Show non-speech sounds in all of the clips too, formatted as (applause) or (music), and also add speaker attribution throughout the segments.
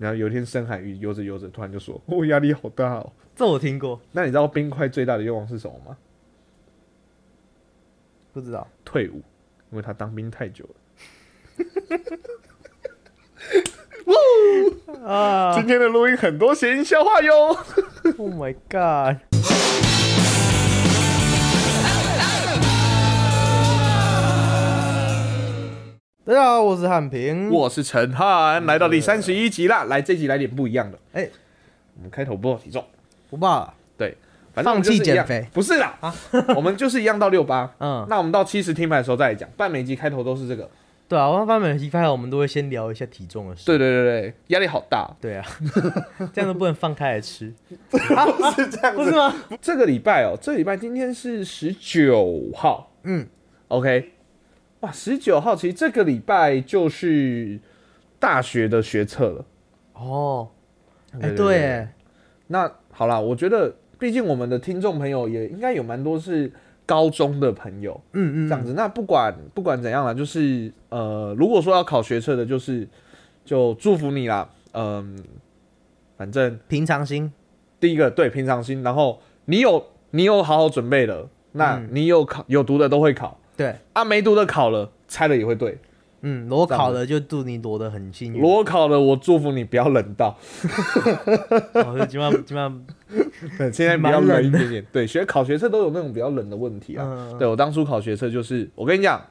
Speaker 1: 然后有一天深海鱼游着游着，突然就说：“我、压力好大哦。(laughs)
Speaker 2: 这我听过，”
Speaker 1: 那你知道冰块最大的愿望是什么吗？
Speaker 2: 不知道。
Speaker 1: 退伍，因为他当兵太久了。(laughs)
Speaker 2: 啊 (laughs)
Speaker 1: 今天的录音很多谐音笑话哟。
Speaker 2: ！Oh my god！大家好，我是汉平。
Speaker 1: 我是陈汉，来到第三十一集啦。来，这集来点不一样的。
Speaker 2: 哎
Speaker 1: 我们开头不报体重，
Speaker 2: 不报了，
Speaker 1: 对，反正
Speaker 2: 放弃减肥
Speaker 1: 不是啦，(laughs) 我们就是一样到六八。
Speaker 2: 嗯，
Speaker 1: 那我们到七十听牌的时候再来讲，不然每集开头都是这个。
Speaker 2: 对啊，我半每期发我们都会先聊一下体重的事。
Speaker 1: 对对对对，压力好大。
Speaker 2: 对啊，(laughs) 这样都不能放开来吃，(laughs)
Speaker 1: 不是这样子。
Speaker 2: 不是吗？
Speaker 1: 这个礼拜哦，这礼拜今天是十九号
Speaker 2: 嗯
Speaker 1: ，，OK。哇，十九号其实这个礼拜就是大学的学测了。
Speaker 2: 哦，哎，
Speaker 1: 对那好啦，我觉得毕竟我们的听众朋友也应该有蛮多是高中的朋友
Speaker 2: 嗯嗯，
Speaker 1: 这样子。那不管不管怎样啦，就是呃，如果说要考学测的，就是就祝福你啦。嗯、反正
Speaker 2: 平常心，
Speaker 1: 第一个对平常心，然后你有你有好好准备了，那
Speaker 2: 嗯。
Speaker 1: 你有考有读的都会考
Speaker 2: 对，
Speaker 1: 啊，没读的考了，猜了也会对。
Speaker 2: 嗯，裸考的就祝你裸得很幸运。
Speaker 1: 裸考了，我祝福你不要冷到，(laughs)
Speaker 2: 哦，基本上基本上，
Speaker 1: 对，现在比较
Speaker 2: 冷
Speaker 1: 一点点。对，学考学测都有那种比较冷的问题啊。
Speaker 2: 嗯，
Speaker 1: 对我当初考学测就是，我跟你讲，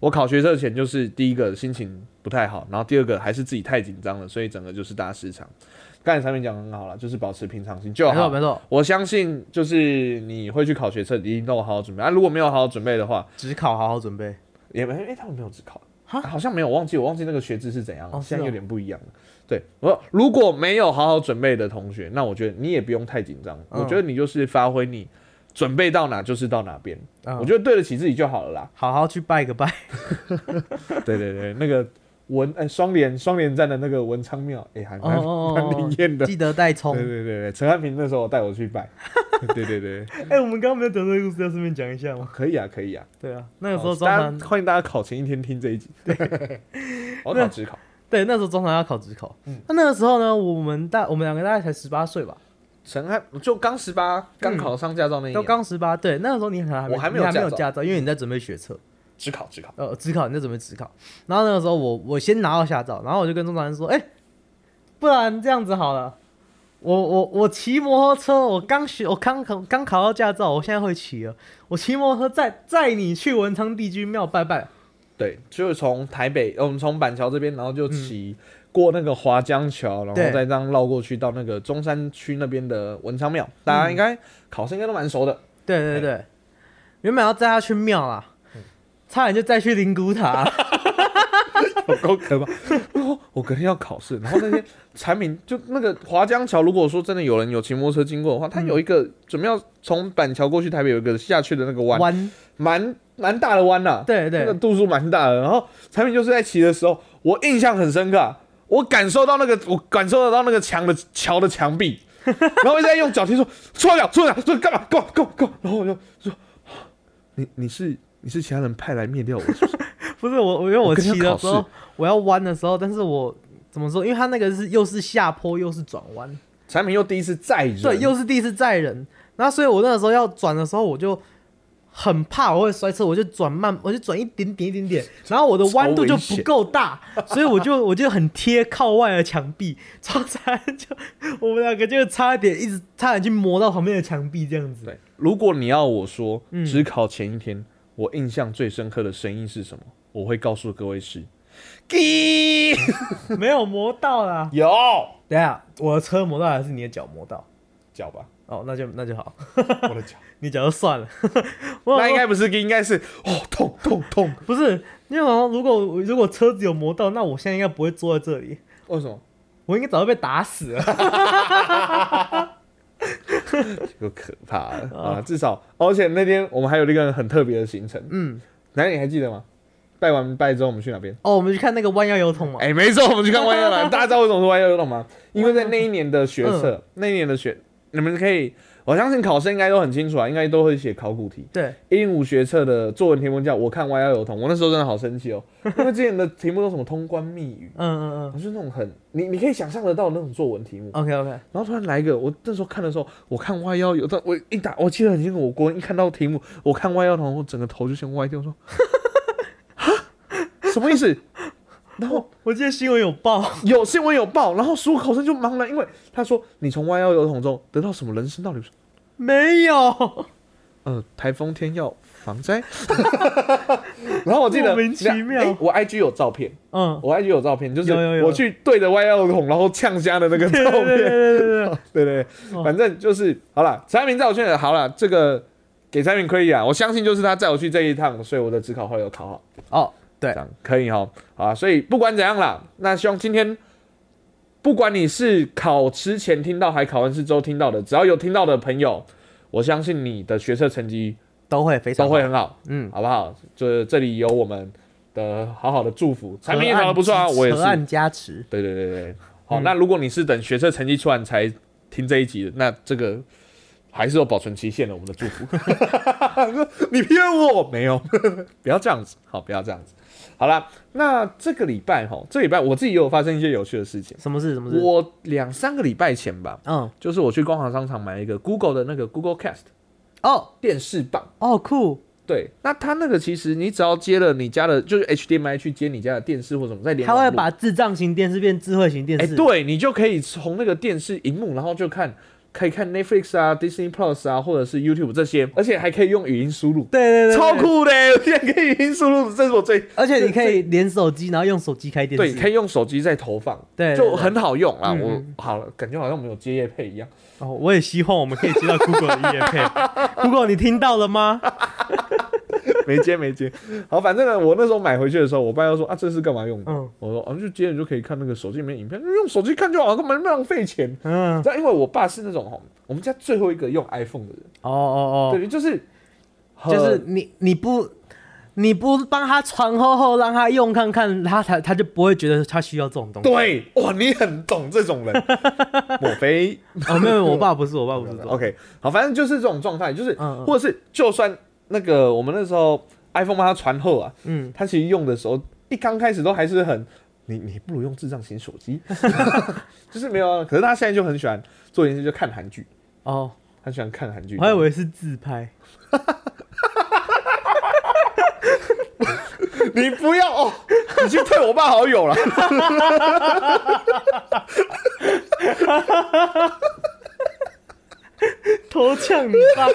Speaker 1: 我考学测前就是第一个心情不太好，然后第二个还是自己太紧张了，所以整个就是大失常。刚才产品讲得很好了，就是保持平常心就好。
Speaker 2: 没错没错，
Speaker 1: 我相信就是你会去考学测，一定都有好好准备啊。如果没有好好准备的话，
Speaker 2: 只考好好准备。
Speaker 1: 也没哎、他们没有只考，
Speaker 2: 哈
Speaker 1: 好像没有，忘记我忘记那个学制是怎样现在有
Speaker 2: 哦
Speaker 1: 点不一样了。对我如果没有好好准备的同学，那我觉得你也不用太紧张，
Speaker 2: 嗯
Speaker 1: 我觉得你就是发挥你准备到哪就是到哪边，
Speaker 2: 嗯
Speaker 1: 我觉得对得起自己就好了啦。
Speaker 2: 好好去拜个拜。(laughs)
Speaker 1: 对对对，那个文哎双联双联站的那个文昌庙，哎、还蛮蛮
Speaker 2: 哦
Speaker 1: 灵验的。
Speaker 2: 记得带葱
Speaker 1: 对。对对对，陈汉平那时候带我去拜，(laughs) 对对对，
Speaker 2: 哎，我们刚刚没有讲这个故事，要顺便讲一下吗？
Speaker 1: 可以啊可以啊。
Speaker 2: 对啊，那个时候
Speaker 1: 大
Speaker 2: 中常
Speaker 1: 家欢迎大家考前一天听这一集。对，我考职考。
Speaker 2: 对，那时候中常要考职考。
Speaker 1: 嗯
Speaker 2: 那那个时候呢，我们大我们两个大概才十八岁吧，
Speaker 1: 陈汉就刚十八，刚考上驾照那一
Speaker 2: 都
Speaker 1: 年，
Speaker 2: 刚十八。对，那个时候你可能还没
Speaker 1: 我还没
Speaker 2: 你还没
Speaker 1: 有驾照
Speaker 2: 照，因为你在准备学测。
Speaker 1: 只考只考。
Speaker 2: 呃，只考你就准备只考，然后那个时候我我先拿到驾照，然后我就跟中长人说，哎、不然这样子好了，我我我骑摩托车，我刚学，我刚考刚考到驾照，我现在会骑了，我骑摩托车载载你去文昌帝君庙拜拜，
Speaker 1: 对，就是从台北，呃我们从板桥这边，然后就骑过那个华江桥，然后再这样绕过去到那个中山区那边的文昌庙。大家应该考生应该都蛮熟的。
Speaker 2: 对对。对，原本要载他去庙啦，差点就再去灵骨塔，
Speaker 1: 有够可怕！哦，我隔天要考试，然后那天产品就那个华江桥，如果说真的有人有骑摩托车经过的话，它有一个准备要从板桥过去台北有一个下去的那个弯，
Speaker 2: 弯，
Speaker 1: 蛮蛮大的弯呐、
Speaker 2: 对对
Speaker 1: 那个，度数蛮大的。然后产品就是在骑的时候，我印象很深刻啊，我感受到那个，我感受得到那个墙的桥的墙壁，(laughs) 然后一直在用脚踢说错了错了，说干嘛干嘛干嘛干嘛，然后我就说 (gasps) 你你是你是其他人派来灭掉我是不是？(laughs)
Speaker 2: 不是我，我因为我骑的时候
Speaker 1: 试，
Speaker 2: 我要弯的时候，但是我怎么说？因为它那个是又是下坡又是转弯。
Speaker 1: 产品又第一次载人，
Speaker 2: 对，又是第一次载人，然后所以我那个时候要转的时候，我就很怕我会摔车，我就转慢，我就转一点点一点点，然后我的弯度就不够大，所以我就我就很贴靠外的墙壁，超差就我们两个就差一点一直差点去磨到旁边的墙壁这样子。
Speaker 1: 对，如果你要我说，
Speaker 2: 嗯
Speaker 1: 只考前一天，我印象最深刻的声音是什么？我会告诉各位是，滴 (laughs)
Speaker 2: 没有磨到啦。
Speaker 1: 有
Speaker 2: 等下，我的车磨到还是你的脚磨到？
Speaker 1: 脚吧，
Speaker 2: 哦，那就那就好，
Speaker 1: 我的脚，(laughs)
Speaker 2: 你脚就算了。(laughs)
Speaker 1: 那应该不是，应该是哦，痛痛痛，
Speaker 2: 不是，因为如果如果车子有磨到，那我现在应该不会坐在这里。
Speaker 1: 为什么？
Speaker 2: 我应该早就被打死了。(laughs)
Speaker 1: 有可怕了啊！至少，而且那天我们还有一个很特别的行程，
Speaker 2: 嗯，
Speaker 1: 那你还记得吗？拜完拜之后，我们去哪边？
Speaker 2: 哦，我们去看那个弯腰油桶嘛。
Speaker 1: 哎、没错，我们去看弯腰桶。(laughs) 大家知道为什么是弯腰油桶吗？因为在那一年的学测，那一年的学，你们可以，我相信考生应该都很清楚啊，应该都会写考古题。
Speaker 2: 对，
Speaker 1: 一零五学测的作文题目叫我看歪腰有同，我那时候真的好生气哦，(laughs) 因为之前的题目都什么通关密语，
Speaker 2: 嗯嗯嗯
Speaker 1: 就是那种很你你可以想象得到的那种作文题目。
Speaker 2: 嗯，OK OK，
Speaker 1: 然后突然来一个，我那时候看的时候，我看歪腰有的，我一打，我记得很清楚，我国文一看到题目，我看歪腰同，我整个头就先歪掉，我说，(laughs) 哈，什么意思？然后
Speaker 2: 我记得新闻有报，
Speaker 1: 有新闻有报，然后所有考生就茫然，因为他说你从歪腰油桶中得到什么人生道理？
Speaker 2: 没有，
Speaker 1: 呃，台风天要防灾。(laughs) (laughs) 然后我记得
Speaker 2: 莫名其妙。
Speaker 1: 诶我 IG 有照片，
Speaker 2: 嗯，
Speaker 1: 我 IG 有照片，就是我去对着歪腰油桶然后呛虾的那个照
Speaker 2: 片。对对
Speaker 1: 片。
Speaker 2: 对对 (laughs) 对，
Speaker 1: 对。对，
Speaker 2: 哦。
Speaker 1: 反正就是好了。陈爱民在我圈里，好了，这个给陈爱民可以啊，我相信就是他载我去这一趟，所以我的职考会有考好，
Speaker 2: 哦，对
Speaker 1: 这，样可以哈。好啊，所以不管怎样啦，那希望今天不管你是考之前听到还考完试之后听到的，只要有听到的朋友，我相信你的学测成绩
Speaker 2: 都会非常
Speaker 1: 都会很好，
Speaker 2: 嗯，
Speaker 1: 好不好？就是这里有我们的好好的祝福，产品也考得不错啊，我也是
Speaker 2: 河。岸加持，
Speaker 1: 对对对对，好，
Speaker 2: 嗯
Speaker 1: 那如果你是等学测成绩出来才听这一集的，那这个还是有保存期限的，我们的祝福。(laughs) (laughs) 你骗我没有？(laughs) 不要这样子，好，不要这样子。好啦，那这个礼拜哈，这礼拜我自己也有发生一些有趣的事情。
Speaker 2: 什么事？什么事？
Speaker 1: 我两三个礼拜前吧，
Speaker 2: 嗯，
Speaker 1: 就是我去光华商场买了一个 Google 的那个 Google Cast
Speaker 2: 哦
Speaker 1: 电视棒。
Speaker 2: 哦，酷，
Speaker 1: 对，那它那个其实你只要接了你家的，就是 HDMI 去接你家的电视或什么，再连
Speaker 2: 它会把智障型电视变智慧型电
Speaker 1: 哎、
Speaker 2: 视，
Speaker 1: 对你就可以从那个电视荧幕，然后就看，可以看 Netflix 啊、Disney Plus 啊，或者是 YouTube 这些，而且还可以用语音输入，
Speaker 2: 对对对，
Speaker 1: 超，酷的，现在可以语音输入，这是我最
Speaker 2: 而且你可以连手机，然后用手机开电
Speaker 1: 对，可以用手机在投放，
Speaker 2: 对，
Speaker 1: 就很好用啊。我好了，感觉好像我们有接业配一样。
Speaker 2: 哦，我也希望我们可以接到 Google 的业配，(laughs) Google 你听到了吗？
Speaker 1: 没接没接，(laughs) 好，反正呢，我那时候买回去的时候，我爸又说啊，这是干嘛用的？
Speaker 2: 嗯
Speaker 1: 我说啊，就接了就可以看那个手机里面影片，用手机看就好，干嘛浪费钱？
Speaker 2: 嗯，
Speaker 1: 这样，因为我爸是那种哦，我们家最后一个用 iPhone 的人，
Speaker 2: 哦哦哦，
Speaker 1: 对，就是
Speaker 2: 就是你你不你不帮他传后后让他用看看，他才他就不会觉得他需要这种东西。
Speaker 1: 对，哇，你很懂这种人，(laughs) 莫非
Speaker 2: 哦，没有，我爸不是，我爸不是。(laughs)
Speaker 1: OK，好，反正就是这种状态，就是，
Speaker 2: 嗯嗯
Speaker 1: 或者是就算那个我们那时候 iPhone 帮他传后啊，
Speaker 2: 嗯，
Speaker 1: 他其实用的时候，一刚开始都还是很，你你不如用智障型手机，(laughs) 就是没有啊。可是他现在就很喜欢做一件事，就看韩剧，
Speaker 2: 哦，
Speaker 1: 他喜欢看韩剧。
Speaker 2: 我还以为是自拍。(laughs)
Speaker 1: 你不要哦，你去退我爸好友了。(laughs)
Speaker 2: 偷呛你爸，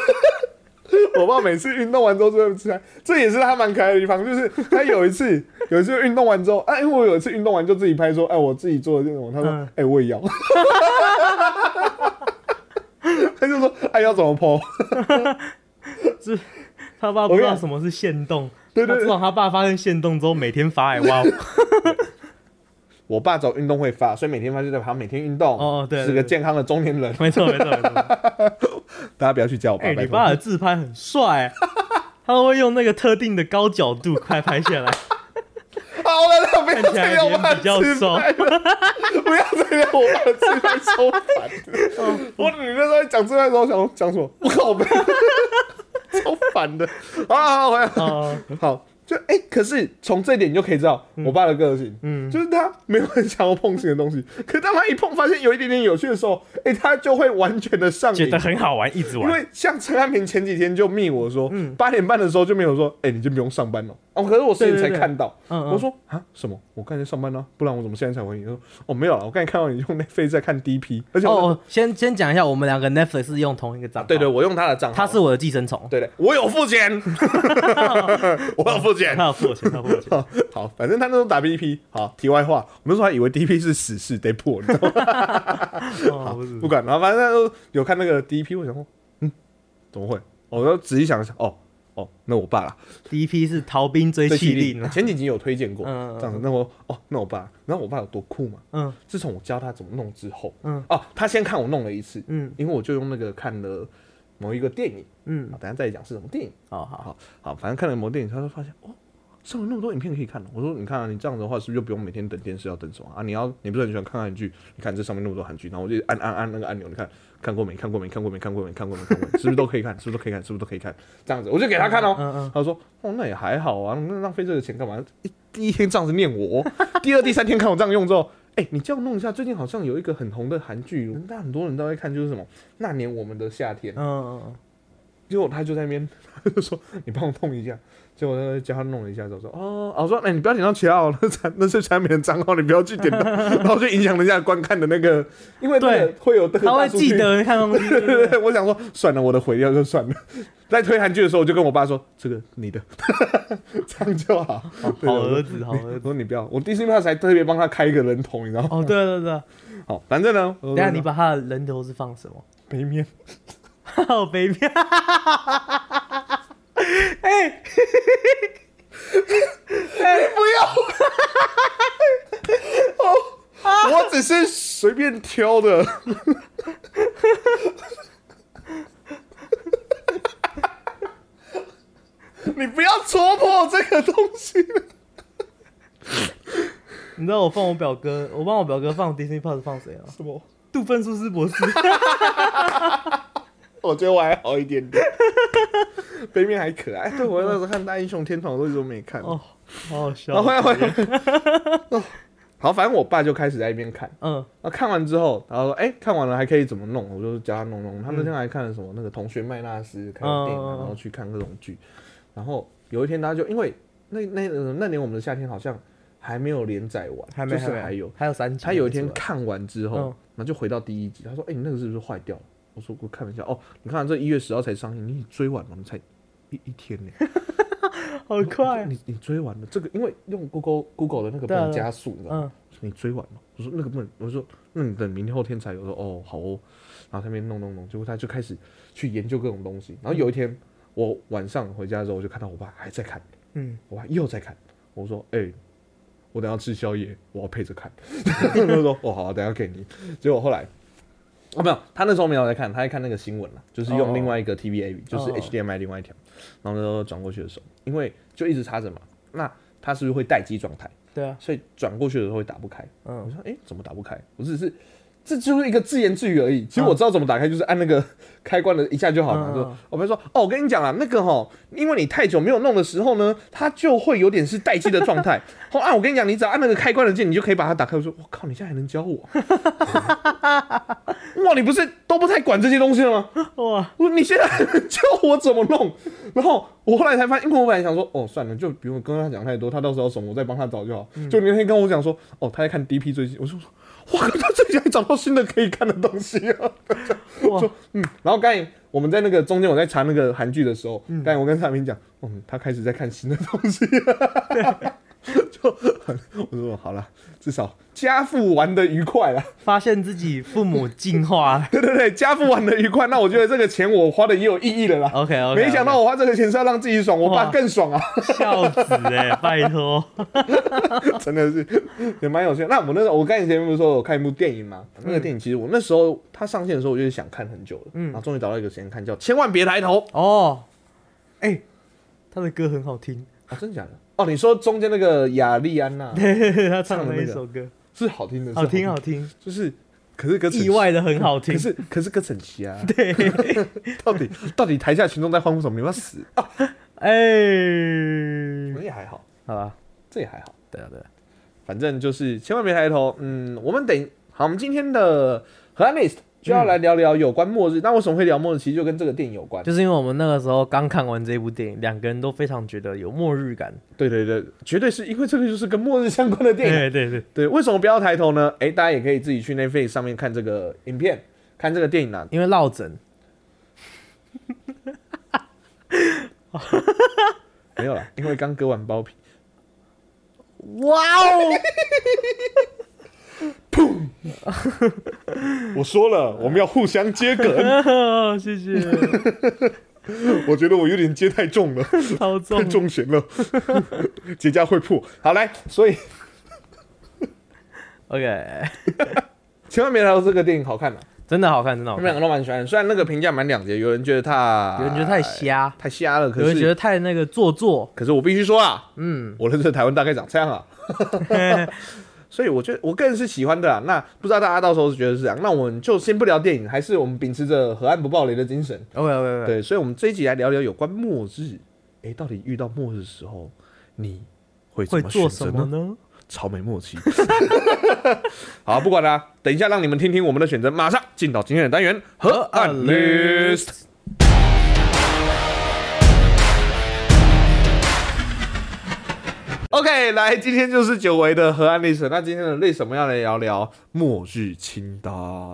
Speaker 2: (laughs)
Speaker 1: 我爸每次运动完之后就会吃菜，这也是他蛮可爱的地方。就是他有一次，有一次运动完之后，哎、因为我有一次运动完就自己拍说，哎、我自己做的这种，他说，哎、
Speaker 2: 嗯
Speaker 1: 我也要。(laughs) 他就说，哎、要怎么剖？(laughs)
Speaker 2: 是他爸不知道什么是限动。
Speaker 1: 对对对
Speaker 2: 他自从他爸发现限动之后，每天发哎哇，
Speaker 1: 我爸走运动会发，所以每天发就代表他每天运动，
Speaker 2: 哦对对
Speaker 1: 是个健康的中年人。
Speaker 2: 没错没错没错。(laughs)
Speaker 1: 大家不要去叫我爸，
Speaker 2: 哎，
Speaker 1: 拜托
Speaker 2: 你爸的自拍很帅，(laughs) 他都会用那个特定的高角度快拍下来。(laughs)
Speaker 1: 好了，那不要
Speaker 2: 看起来
Speaker 1: 再聊我爸的
Speaker 2: 脸比较
Speaker 1: 自拍了，不要再聊我爸的自拍，超烦
Speaker 2: 哦
Speaker 1: 的。我你那时候在讲自拍的时候想讲什么？我靠，我超烦的。好好好，回来。
Speaker 2: 哦，
Speaker 1: 好，就哎、可是从这一点你就可以知道我爸的个性，
Speaker 2: 嗯，
Speaker 1: 就是他没有很想要碰新的东西，可当他一碰发现有一点点有趣的时候，哎、他就会完全的上瘾
Speaker 2: 觉得。很好玩，一直玩。
Speaker 1: 因为像陈安平前几天就密我说，
Speaker 2: 嗯
Speaker 1: 八点半的时候就没有说，哎、你就不用上班了。哦，可是我十点才
Speaker 2: 对对对
Speaker 1: 看到，
Speaker 2: 嗯嗯
Speaker 1: 我说啊什么？我刚才在上班呢、不然我怎么现在才回你？他说哦没有了，我刚才看到你用那飞在看 DP，而且、
Speaker 2: 哦，哦先先讲一下，我们两个 Netflix 是用同一个账号，
Speaker 1: 对对，我用他的账号，
Speaker 2: 他是我的寄生虫，
Speaker 1: 对对，我有付钱，(laughs) 我有付钱。
Speaker 2: 他有付我钱，他有付我钱。(laughs)
Speaker 1: 好，反正他那时候打 DP。好，题外话，我那时候还以为 DP 是死士得破，你知道吗？(laughs)
Speaker 2: 哦，不
Speaker 1: 管，然后反正他都有看那个 DP，我想说，嗯，怎么会？我就仔细想一想，哦哦，那我爸啦，
Speaker 2: 第一批是逃兵追
Speaker 1: 最
Speaker 2: 气令，
Speaker 1: 前几集有推荐过，
Speaker 2: 嗯嗯嗯。
Speaker 1: 这样子。那我哦，那我爸，然后我爸有多酷嘛？
Speaker 2: 嗯。
Speaker 1: 自从我教他怎么弄之后，
Speaker 2: 嗯。
Speaker 1: 哦，他先看我弄了一次，
Speaker 2: 嗯。
Speaker 1: 因为我就用那个看了某一个电影，
Speaker 2: 嗯。
Speaker 1: 啊，，等下再讲是什么电影。
Speaker 2: 好好好，
Speaker 1: 好好，反正看了某电影，他就发现哦，上面那么多影片可以看。我说你看啊，你这样子的话，是不是就不用每天等电视要等什么？啊？你要你不是很喜欢看韩剧？你看这上面那么多韩剧，然后我就按按按那个按钮，你看看过没？看过没？看过没？看过没？看过没？看过没？是不是都可以看？是不是都可以看？是不是都可以看？这样子我就给他看哦。
Speaker 2: 嗯嗯，
Speaker 1: 他说：“哦，那也还好啊，那浪费这个钱干嘛？一第一天这样子念我，第二、第三天看我这样用之后，哎、你这样弄一下，最近好像有一个很红的韩剧，但很多人都在看，就是什么《那年我们的夏天》。
Speaker 2: 嗯嗯
Speaker 1: 结果他就在那边，他就说：你帮我弄一下。结果他教他弄了一下之后说：哦，我说：哎、你不要点到其他哦，(laughs) 那产那是产品的账号，你不要去点到，(laughs) 然后就影响人家观看的那个，因为
Speaker 2: 对
Speaker 1: 会有
Speaker 2: 他会记得看东西。(laughs)
Speaker 1: 对对对，我想说算了，我的毁掉就算了。在推韩剧的时候，我就跟我爸说：“这个你的，这样就好。对
Speaker 2: 好
Speaker 1: 我
Speaker 2: 儿子，好儿
Speaker 1: 我
Speaker 2: 子。
Speaker 1: 说你不要，我 Disney Plus 还特别帮他开一个人头，你知道吗？
Speaker 2: 哦，对对对，
Speaker 1: 好，反正呢，
Speaker 2: 等下你把他的人头是放什么？
Speaker 1: 背面，
Speaker 2: 好卑鄙！哎，(laughs)
Speaker 1: 不要，(laughs) (laughs) 我只是随便挑的。你不要戳破这个东西。
Speaker 2: 你知道我放我表哥，我帮我表哥放 Disney Plus 放谁啊？
Speaker 1: 什么？
Speaker 2: 杜芬苏斯博士。
Speaker 1: 我觉得我还好一点点，(laughs) 背面还可爱。对我那时候看《大英雄天团》，我都一直都没看。
Speaker 2: 哦，好好笑。
Speaker 1: 然后后来回来，(laughs) 哦好，反正我爸就开始在一边看。
Speaker 2: 嗯，
Speaker 1: 然后看完之后，然后说：“哎、看完了还可以怎么弄？”我就教他弄弄。他那天还看了什么那个同学麦纳斯看电影然后去看各种剧。然后有一天，他就因为那那呃那年我们的夏天好像还没有连载完，
Speaker 2: 还没
Speaker 1: 就是还有。
Speaker 2: 还有三集。
Speaker 1: 他有一天看完之后，
Speaker 2: 嗯
Speaker 1: 然后就回到第一集，他说：“哎、你那个是不是坏掉了？”我说：“我看了一下，哦，你看这一月十号才上映，你 (laughs) 追完了，你才一一天呢。”
Speaker 2: 好快。
Speaker 1: 你你追完了这个，因为用 Google Google 的那个不能加速，你知道吗？你追完了，我说那个不能，我说那你等明天后天才有。我说哦好哦，然后他那边弄弄弄，结果他就开始去研究各种东西。然后有一天我晚上回家之后，我就看到我爸还在看，
Speaker 2: 嗯，
Speaker 1: 我爸又在看。我说哎、我等下吃宵夜，我要配着看。(laughs) 他就说哦好、啊，等下给你。结果后来。哦，没有，他那时候没有在看，他在看那个新闻了，就是用
Speaker 2: 哦
Speaker 1: 另外一个 TVA，、就是
Speaker 2: 哦
Speaker 1: HDMI 另外一条，然后呢转过去的时候，因为就一直插着嘛，那他是不是会待机状态？
Speaker 2: 对啊，
Speaker 1: 所以转过去的时候会打不开。嗯我
Speaker 2: 嗯，
Speaker 1: 说，哎、怎么打不开？我只是，这就是一个自言自语而已。其实我知道怎么打开，就是按那个 (laughs) 开关的一下就好了。就我朋友说，哦，我跟你讲啊，那个哈，因为你太久没有弄的时候呢，它就会有点是待机的状态。(laughs) 哦，啊，我跟你讲，你只要按那个开关的键，你就可以把它打开。我说，我靠，你现在还能教我？(laughs) 哇，你不是都不太管这些东西了吗？
Speaker 2: 哇，
Speaker 1: 我你现在还能教我怎么弄？然后我后来才发现，因为我本来想说，哦，算了，就不用跟他讲太多，他到时候有什么我再帮他找就好。就那天跟我讲说，哦，他在看 DP 最近，我就说，哇，他最近还找到新的可以看的东西啊。(laughs)
Speaker 2: 说，
Speaker 1: 嗯，然后刚才我们在那个中间我在查那个韩剧的时候，刚才我跟蔡明讲，嗯，他开始在看新的东西了。(laughs) (laughs) (laughs) 就很，我说好了，至少家父玩的愉快了。
Speaker 2: 发现自己父母进化了。(laughs)
Speaker 1: 对对对，家父玩的愉快，那我觉得这个钱我花的也有意义了啦。
Speaker 2: OK OK，
Speaker 1: 没想到我花这个钱是要让自己爽，我爸更爽啊！
Speaker 2: 笑死哎，拜托。(laughs)
Speaker 1: 真的是也蛮有趣。那我那时候，我刚才前面不是说我看一部电影嘛？那个电影其实我那时候它上线的时候，我就是想看很久了，
Speaker 2: 嗯
Speaker 1: 然后终于找到一个时间看，叫《千万别抬头》
Speaker 2: 哦，哎，他的歌很好听，
Speaker 1: 啊，真的假的？哦，你说中间那个雅丽安娜 (laughs)
Speaker 2: 他唱的
Speaker 1: 唱的那
Speaker 2: 一首歌
Speaker 1: 是好听的，
Speaker 2: 好听好
Speaker 1: 听，就是可是歌词
Speaker 2: 意外的很好听
Speaker 1: 可。是可是歌词很奇啊，(laughs)
Speaker 2: 对，(laughs)
Speaker 1: 到底到底台下群众在欢呼什么？你们要死啊？
Speaker 2: 哎，
Speaker 1: 这也还好，
Speaker 2: 好吧，
Speaker 1: 这也还好。
Speaker 2: 对啊对啊，
Speaker 1: 反正就是千万别抬头。嗯，我们等好，我们今天的河岸 list 就要来聊聊有关末日。那为什么会聊末日？其实就跟这个电影有关。
Speaker 2: 就是因为我们那个时候刚看完这部电影，两个人都非常觉得有末日感。
Speaker 1: 对对对，绝对是因为这个就是跟末日相关的电影。(laughs)
Speaker 2: 对对对，
Speaker 1: 对，为什么不要抬头呢？哎，大家也可以自己去 Netflix 上面看这个影片，看这个电影啊。
Speaker 2: 因为落枕。(laughs)
Speaker 1: 没有了，因为刚割完包皮。
Speaker 2: 哇哦！(laughs) (laughs)
Speaker 1: 我说了，我们要互相接梗。(laughs)
Speaker 2: 谢谢，(laughs)
Speaker 1: 我觉得我有点接太重了，太
Speaker 2: 超重。
Speaker 1: 重弦了，结痂会破。好来，所以
Speaker 2: OK，
Speaker 1: 千万别抬头，这个电影好看啊。
Speaker 2: 真的好看，真的好看。
Speaker 1: 他们两个都蛮喜欢。虽然那个评价蛮两极，有人觉得他，
Speaker 2: 有人觉得太瞎，
Speaker 1: 太瞎了，可是
Speaker 2: 有人觉得太那个做作。
Speaker 1: 可是我必须说啊，
Speaker 2: 嗯，
Speaker 1: 我认识的台湾大概长这样啊。所以我觉得我个人是喜欢的啦。那不知道大家到时候是觉得是这样，那我们就先不聊电影，还是我们秉持着河岸不暴雷的精神。
Speaker 2: OK OK OK，
Speaker 1: 对，所以我们这一集来聊聊有关末日。诶，到底遇到末日的时候，你会怎么
Speaker 2: 会做
Speaker 1: 选择呢？
Speaker 2: 什么呢？
Speaker 1: 超没默契。(laughs) 好，不管啦、等一下让你们听听我们的选择，马上进到今天的单元河岸 list。OK，来，今天就是久违的河岸历史。那今天的为什么要来聊聊末日清单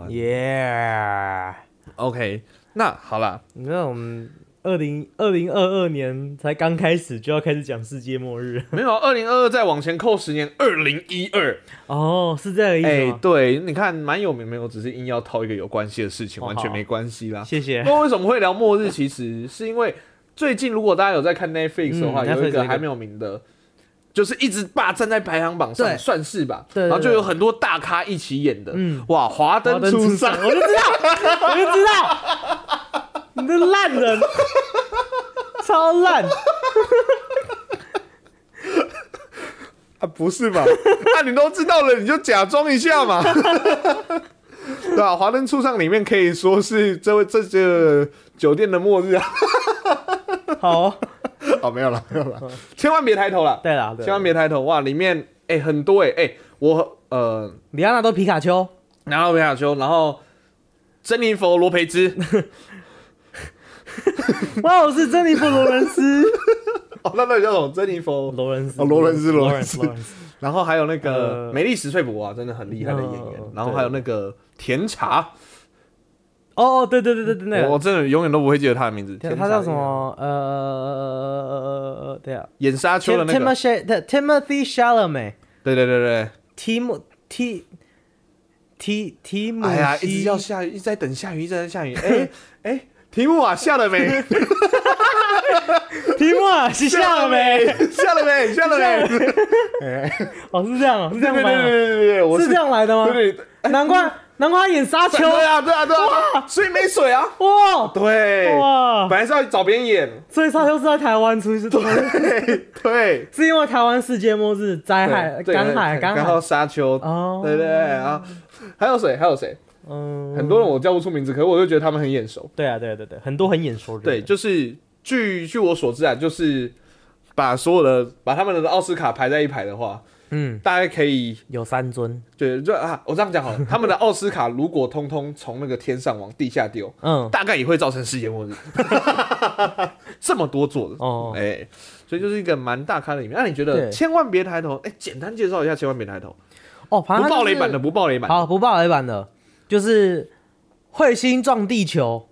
Speaker 1: Yeah，？OK，那好了，
Speaker 2: 你知道我们二零二零二二年才刚开始就要开始讲世界末日 (laughs)
Speaker 1: 没有，二零二二再往前扣十年，二零一二。
Speaker 2: 哦，是这个意
Speaker 1: 哎、
Speaker 2: 思吗？
Speaker 1: 对，你看蛮有名，没有，只是硬要套一个有关系的事情，
Speaker 2: 哦
Speaker 1: 完全没关系啦。
Speaker 2: 谢谢。
Speaker 1: 那为什么会聊末日？其实是因为最近如果大家有在看 Netflix 的话，
Speaker 2: 嗯
Speaker 1: 有
Speaker 2: 一个
Speaker 1: 还没有名的，就是一直霸占在排行榜上，算是吧。
Speaker 2: 对对
Speaker 1: 然后就有很多大咖一起演的，
Speaker 2: 嗯
Speaker 1: 哇，华
Speaker 2: 华
Speaker 1: 灯
Speaker 2: 灯初
Speaker 1: 初上
Speaker 2: 上，，我就知道，我就知道，你这烂人，超烂。
Speaker 1: 啊，不是吧？那、你都知道了，你就假装一下嘛。对吧、华灯初上里面可以说是这位这个酒店的末日啊。
Speaker 2: 好哦，
Speaker 1: 哦，没有了，(laughs) 没有了，千万别抬头了，
Speaker 2: 对啦，对啦。
Speaker 1: 千万别抬头哇！里面哎、很多哎、哎、我呃，
Speaker 2: 里奥纳多皮卡丘，
Speaker 1: 然后皮卡丘，然后珍妮佛罗培兹，(laughs)
Speaker 2: 哇，我是珍妮佛·罗伦斯，(laughs)
Speaker 1: 哦，那那叫什么？珍妮佛，
Speaker 2: 罗伦斯，
Speaker 1: 哦罗伦斯罗伦
Speaker 2: 伦
Speaker 1: 斯。然后还有那个
Speaker 2: 呃。
Speaker 1: 梅丽史翠普啊，真的很厉害的演员。
Speaker 2: 嗯，
Speaker 1: 然后还有那个甜茶，
Speaker 2: 哦哦，对对对对对，那个，
Speaker 1: 我真的永远都不会记得他的名字，
Speaker 2: 他叫什？么？呃，对啊
Speaker 1: 演沙丘的那个
Speaker 2: ，，Timothy Timothy Chalamet，
Speaker 1: 对对对对，
Speaker 2: 提姆提提提姆
Speaker 1: 哎呀，一直要下雨，一直在等下雨，一直在下雨，哎哎，题目啊，下了没？
Speaker 2: 提姆啊，是下了没？？
Speaker 1: 下了没？下了没？
Speaker 2: 哦，是这样哦，是这样吗？
Speaker 1: 对对对对对
Speaker 2: 是这样来的吗？
Speaker 1: 对，
Speaker 2: 难怪难怪他演沙丘，
Speaker 1: 对啊对啊对啊，所以没水啊。
Speaker 2: 哇。
Speaker 1: 对，
Speaker 2: 哇，
Speaker 1: 本来是要找别人演，
Speaker 2: 所以沙丘是在台湾出是
Speaker 1: 对对，
Speaker 2: 是因为台湾世界末日灾害
Speaker 1: 对
Speaker 2: 干海干
Speaker 1: 然后沙丘，
Speaker 2: 哦，
Speaker 1: 对对对，然后还有谁？还有谁？
Speaker 2: 嗯，
Speaker 1: 很多人我叫不出名字，可是我就觉得他们很眼熟。
Speaker 2: 对啊对啊对对，很多很眼熟的
Speaker 1: 对，
Speaker 2: 人，
Speaker 1: 就是据据我所知啊，就是把所有的把他们的奥斯卡排在一排的话，
Speaker 2: 嗯，
Speaker 1: 大概可以
Speaker 2: 有三尊，
Speaker 1: 对，就啊，我这样讲好了，(laughs) 他们的奥斯卡如果通通从那个天上往地下丢，
Speaker 2: 嗯，
Speaker 1: 大概也会造成世界末日。(laughs) 这么多座的，
Speaker 2: 哦，
Speaker 1: 哎、所以就是一个蛮大咖的里面。那你觉得
Speaker 2: 对
Speaker 1: 千万别抬头？哎、简单介绍一下，千万别抬头。
Speaker 2: 哦，
Speaker 1: 不爆雷版的，不爆雷版的。
Speaker 2: 好，不爆雷版的，就是彗星撞地球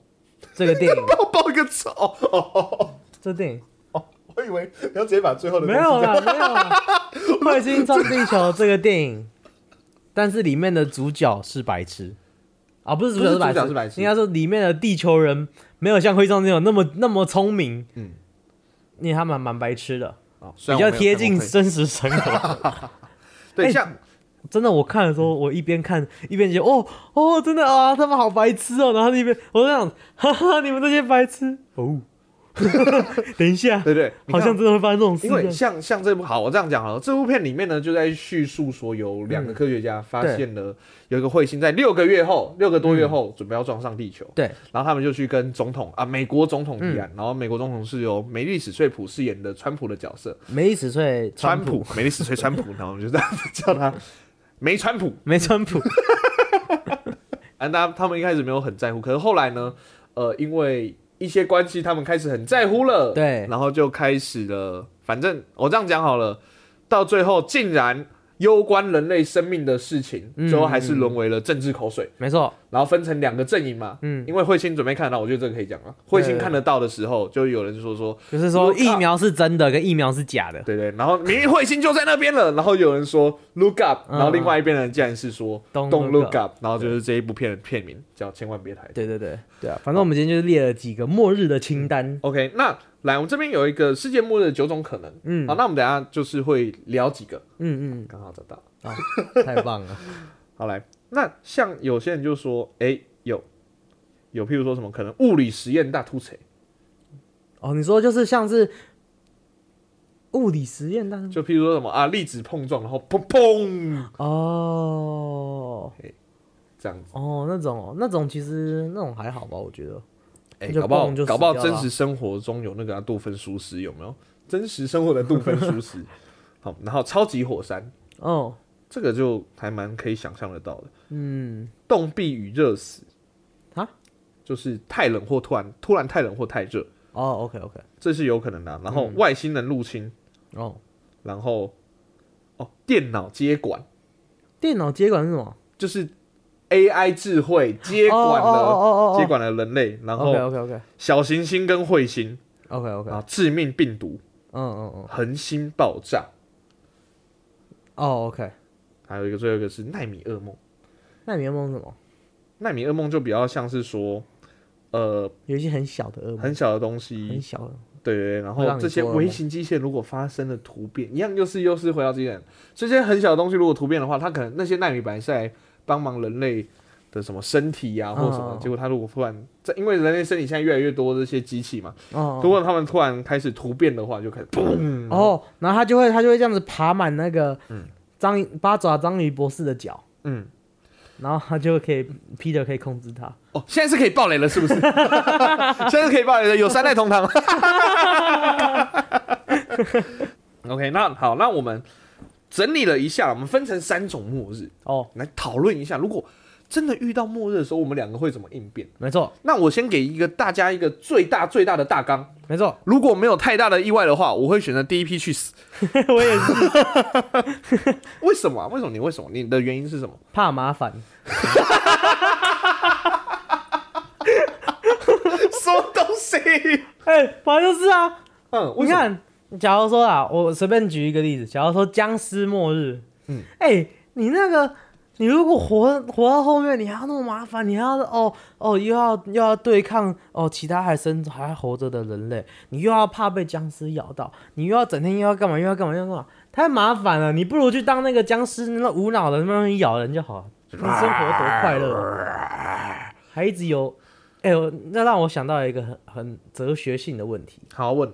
Speaker 2: 这个电影，(laughs)
Speaker 1: 爆个丑哦哦哦
Speaker 2: 这电影
Speaker 1: 哦！我以为你要直接把最后的
Speaker 2: 没有
Speaker 1: 啦，
Speaker 2: 啦，没有啦，(laughs) 外星撞地球这个电影，但是里面的主角是白痴啊，不是主角是白痴，应该说里面的地球人没有像彗星撞地球那么那么聪明，
Speaker 1: 嗯，
Speaker 2: 因为他们蛮白痴的，
Speaker 1: 哦
Speaker 2: 比较贴近真实生活。(laughs)
Speaker 1: 对，
Speaker 2: 哎
Speaker 1: 像
Speaker 2: 真的，我看的时候，我一边看一边觉得，哦哦，真的啊，他们好白痴哦。然后一边我就想，哈哈，你们这些白痴哦。(laughs) 等一下，
Speaker 1: 对对，你看
Speaker 2: 好像真的会发生这种事。
Speaker 1: 因为像像这部好，我这样讲好了，这部片里面呢就在叙述说有两个科学家发现了有一个彗星在六个月后，六个多月后准备要撞上地球，
Speaker 2: 对，
Speaker 1: 然后他们就去跟总统啊美国总统提案，然后美国总统是由梅丽史翠普饰演的川普的角色，
Speaker 2: 梅丽史翠
Speaker 1: 川普，梅丽史翠川普，然后我们就这样子叫他 (laughs) 梅川普，
Speaker 2: 梅川普，(laughs)
Speaker 1: 啊，大家他们一开始没有很在乎，可是后来呢，呃，因为一些关系，他们开始很在乎了，
Speaker 2: 对。
Speaker 1: 然后就开始了，反正我这样讲好了，到最后竟然攸关人类生命的事情，
Speaker 2: 嗯
Speaker 1: 最后还是沦为了政治口水，
Speaker 2: 没错，
Speaker 1: 然后分成两个阵营嘛，
Speaker 2: 嗯，
Speaker 1: 因为彗星准备看得到，我觉得这个可以讲了，彗星看得到的时候，就有人就说说，
Speaker 2: 就是说疫苗是真的，跟疫苗是假的。
Speaker 1: 对对，然后明明彗星就在那边了，然后有人说 look up，
Speaker 2: 嗯
Speaker 1: 然后另外一边的人竟然是说
Speaker 2: Don't look
Speaker 1: up，然后就是这一部片的片名叫千万别抬头。
Speaker 2: 对对对对啊，反正我们今天就是列了几个末日的清单。
Speaker 1: OK，那来，我们这边有一个世界末日的九种可能。
Speaker 2: 嗯
Speaker 1: 好，那我们等下就是会聊几个，
Speaker 2: 嗯嗯
Speaker 1: 刚好找到。
Speaker 2: 嗯，啊，太棒了。(laughs)
Speaker 1: 好来，那像有些人就说，哎、有有，譬如说什么可能物理实验大突锤，
Speaker 2: 哦，你说就是像是物理实验，但是
Speaker 1: 就譬如说什么啊粒子碰撞，然后砰砰。
Speaker 2: 哦。
Speaker 1: 这样子。
Speaker 2: 哦那种哦那种其实那种还好吧，我觉得。
Speaker 1: 哎、
Speaker 2: 就
Speaker 1: 搞不好搞不好真实生活中有那个、啊、杜芬舒斯有没有？真实生活的杜芬舒斯，(laughs) 好，然后超级火山，
Speaker 2: 哦，
Speaker 1: 这个就还蛮可以想象得到的。
Speaker 2: 嗯，
Speaker 1: 冻毙与热死。
Speaker 2: 啊，
Speaker 1: 就是太冷或突然突然太冷或太热，
Speaker 2: 哦，OK OK，
Speaker 1: 这是有可能的啊、然
Speaker 2: 嗯。
Speaker 1: 后外星人入侵，
Speaker 2: 哦，
Speaker 1: 然后哦电脑接管，
Speaker 2: 电脑接管是什么？
Speaker 1: 就是 AI 智慧接管
Speaker 2: 哦
Speaker 1: 了
Speaker 2: 哦哦
Speaker 1: 接管了人类，然
Speaker 2: OK
Speaker 1: 后
Speaker 2: OK OK
Speaker 1: 小行星跟彗星
Speaker 2: OK OK，
Speaker 1: 啊致命病毒
Speaker 2: 嗯嗯嗯，
Speaker 1: 恒星爆炸，
Speaker 2: 哦 OK，
Speaker 1: 还有一个最后一个是奈米噩梦。
Speaker 2: 那你有没有什么？
Speaker 1: 纳米噩梦就比较像是说，呃，
Speaker 2: 有一些很小的噩梦，
Speaker 1: 很小的东西。
Speaker 2: 很
Speaker 1: 西，
Speaker 2: 小的，
Speaker 1: 对然后这些微型机械如果发生了突变，一样又是又是回到机器人，这些很小的东西如果突变的话，它可能那些纳米本来是来帮忙人类的什么身体呀、或什么，
Speaker 2: 嗯
Speaker 1: 结果它如果突然在，因为人类身体现在越来越多这些机器嘛，
Speaker 2: 哦
Speaker 1: 如果他们突然开始突变的话，就开始砰，
Speaker 2: 哦，然后它就会它就会这样子爬满那个章鱼八爪章鱼博士的脚，
Speaker 1: 嗯，
Speaker 2: 然后他就可以 Peter 可以控制他。
Speaker 1: 哦，现在是可以爆雷了，是不是？(laughs) 现在是可以爆雷了，有三代同堂。(laughs) OK，那好，那我们整理了一下，我们分成三种末日，
Speaker 2: 哦，
Speaker 1: 来讨论一下，如果真的遇到末日的时候，我们两个会怎么应变？
Speaker 2: 没错，
Speaker 1: 那我先给一个大家一个最大最大的大纲，
Speaker 2: 没错，
Speaker 1: 如果没有太大的意外的话，我会选择第一批去死。(laughs)
Speaker 2: 我也是 (laughs)
Speaker 1: 为什么啊、为什么？你为什么？你的原因是什么？
Speaker 2: 怕麻烦。(laughs)
Speaker 1: 什么东西？
Speaker 2: 哎、反正就是啊，
Speaker 1: 嗯？
Speaker 2: 你看，假如说啊，我随便举一个例子，假如说僵尸末日，
Speaker 1: 嗯，
Speaker 2: 哎、你那个，你如果活活到后面，你还要那么麻烦，你还要哦哦，又要又要对抗哦其他还生还活着的人类，你又要怕被僵尸咬到，你又要整天又要干嘛又要干嘛又要干嘛，太麻烦了。你不如去当那个僵尸，那无脑的那么咬人就好了，你生活多快乐啊，(laughs) 还一直有。哎呦，那让我想到一个很很哲学性的问题。
Speaker 1: 好问，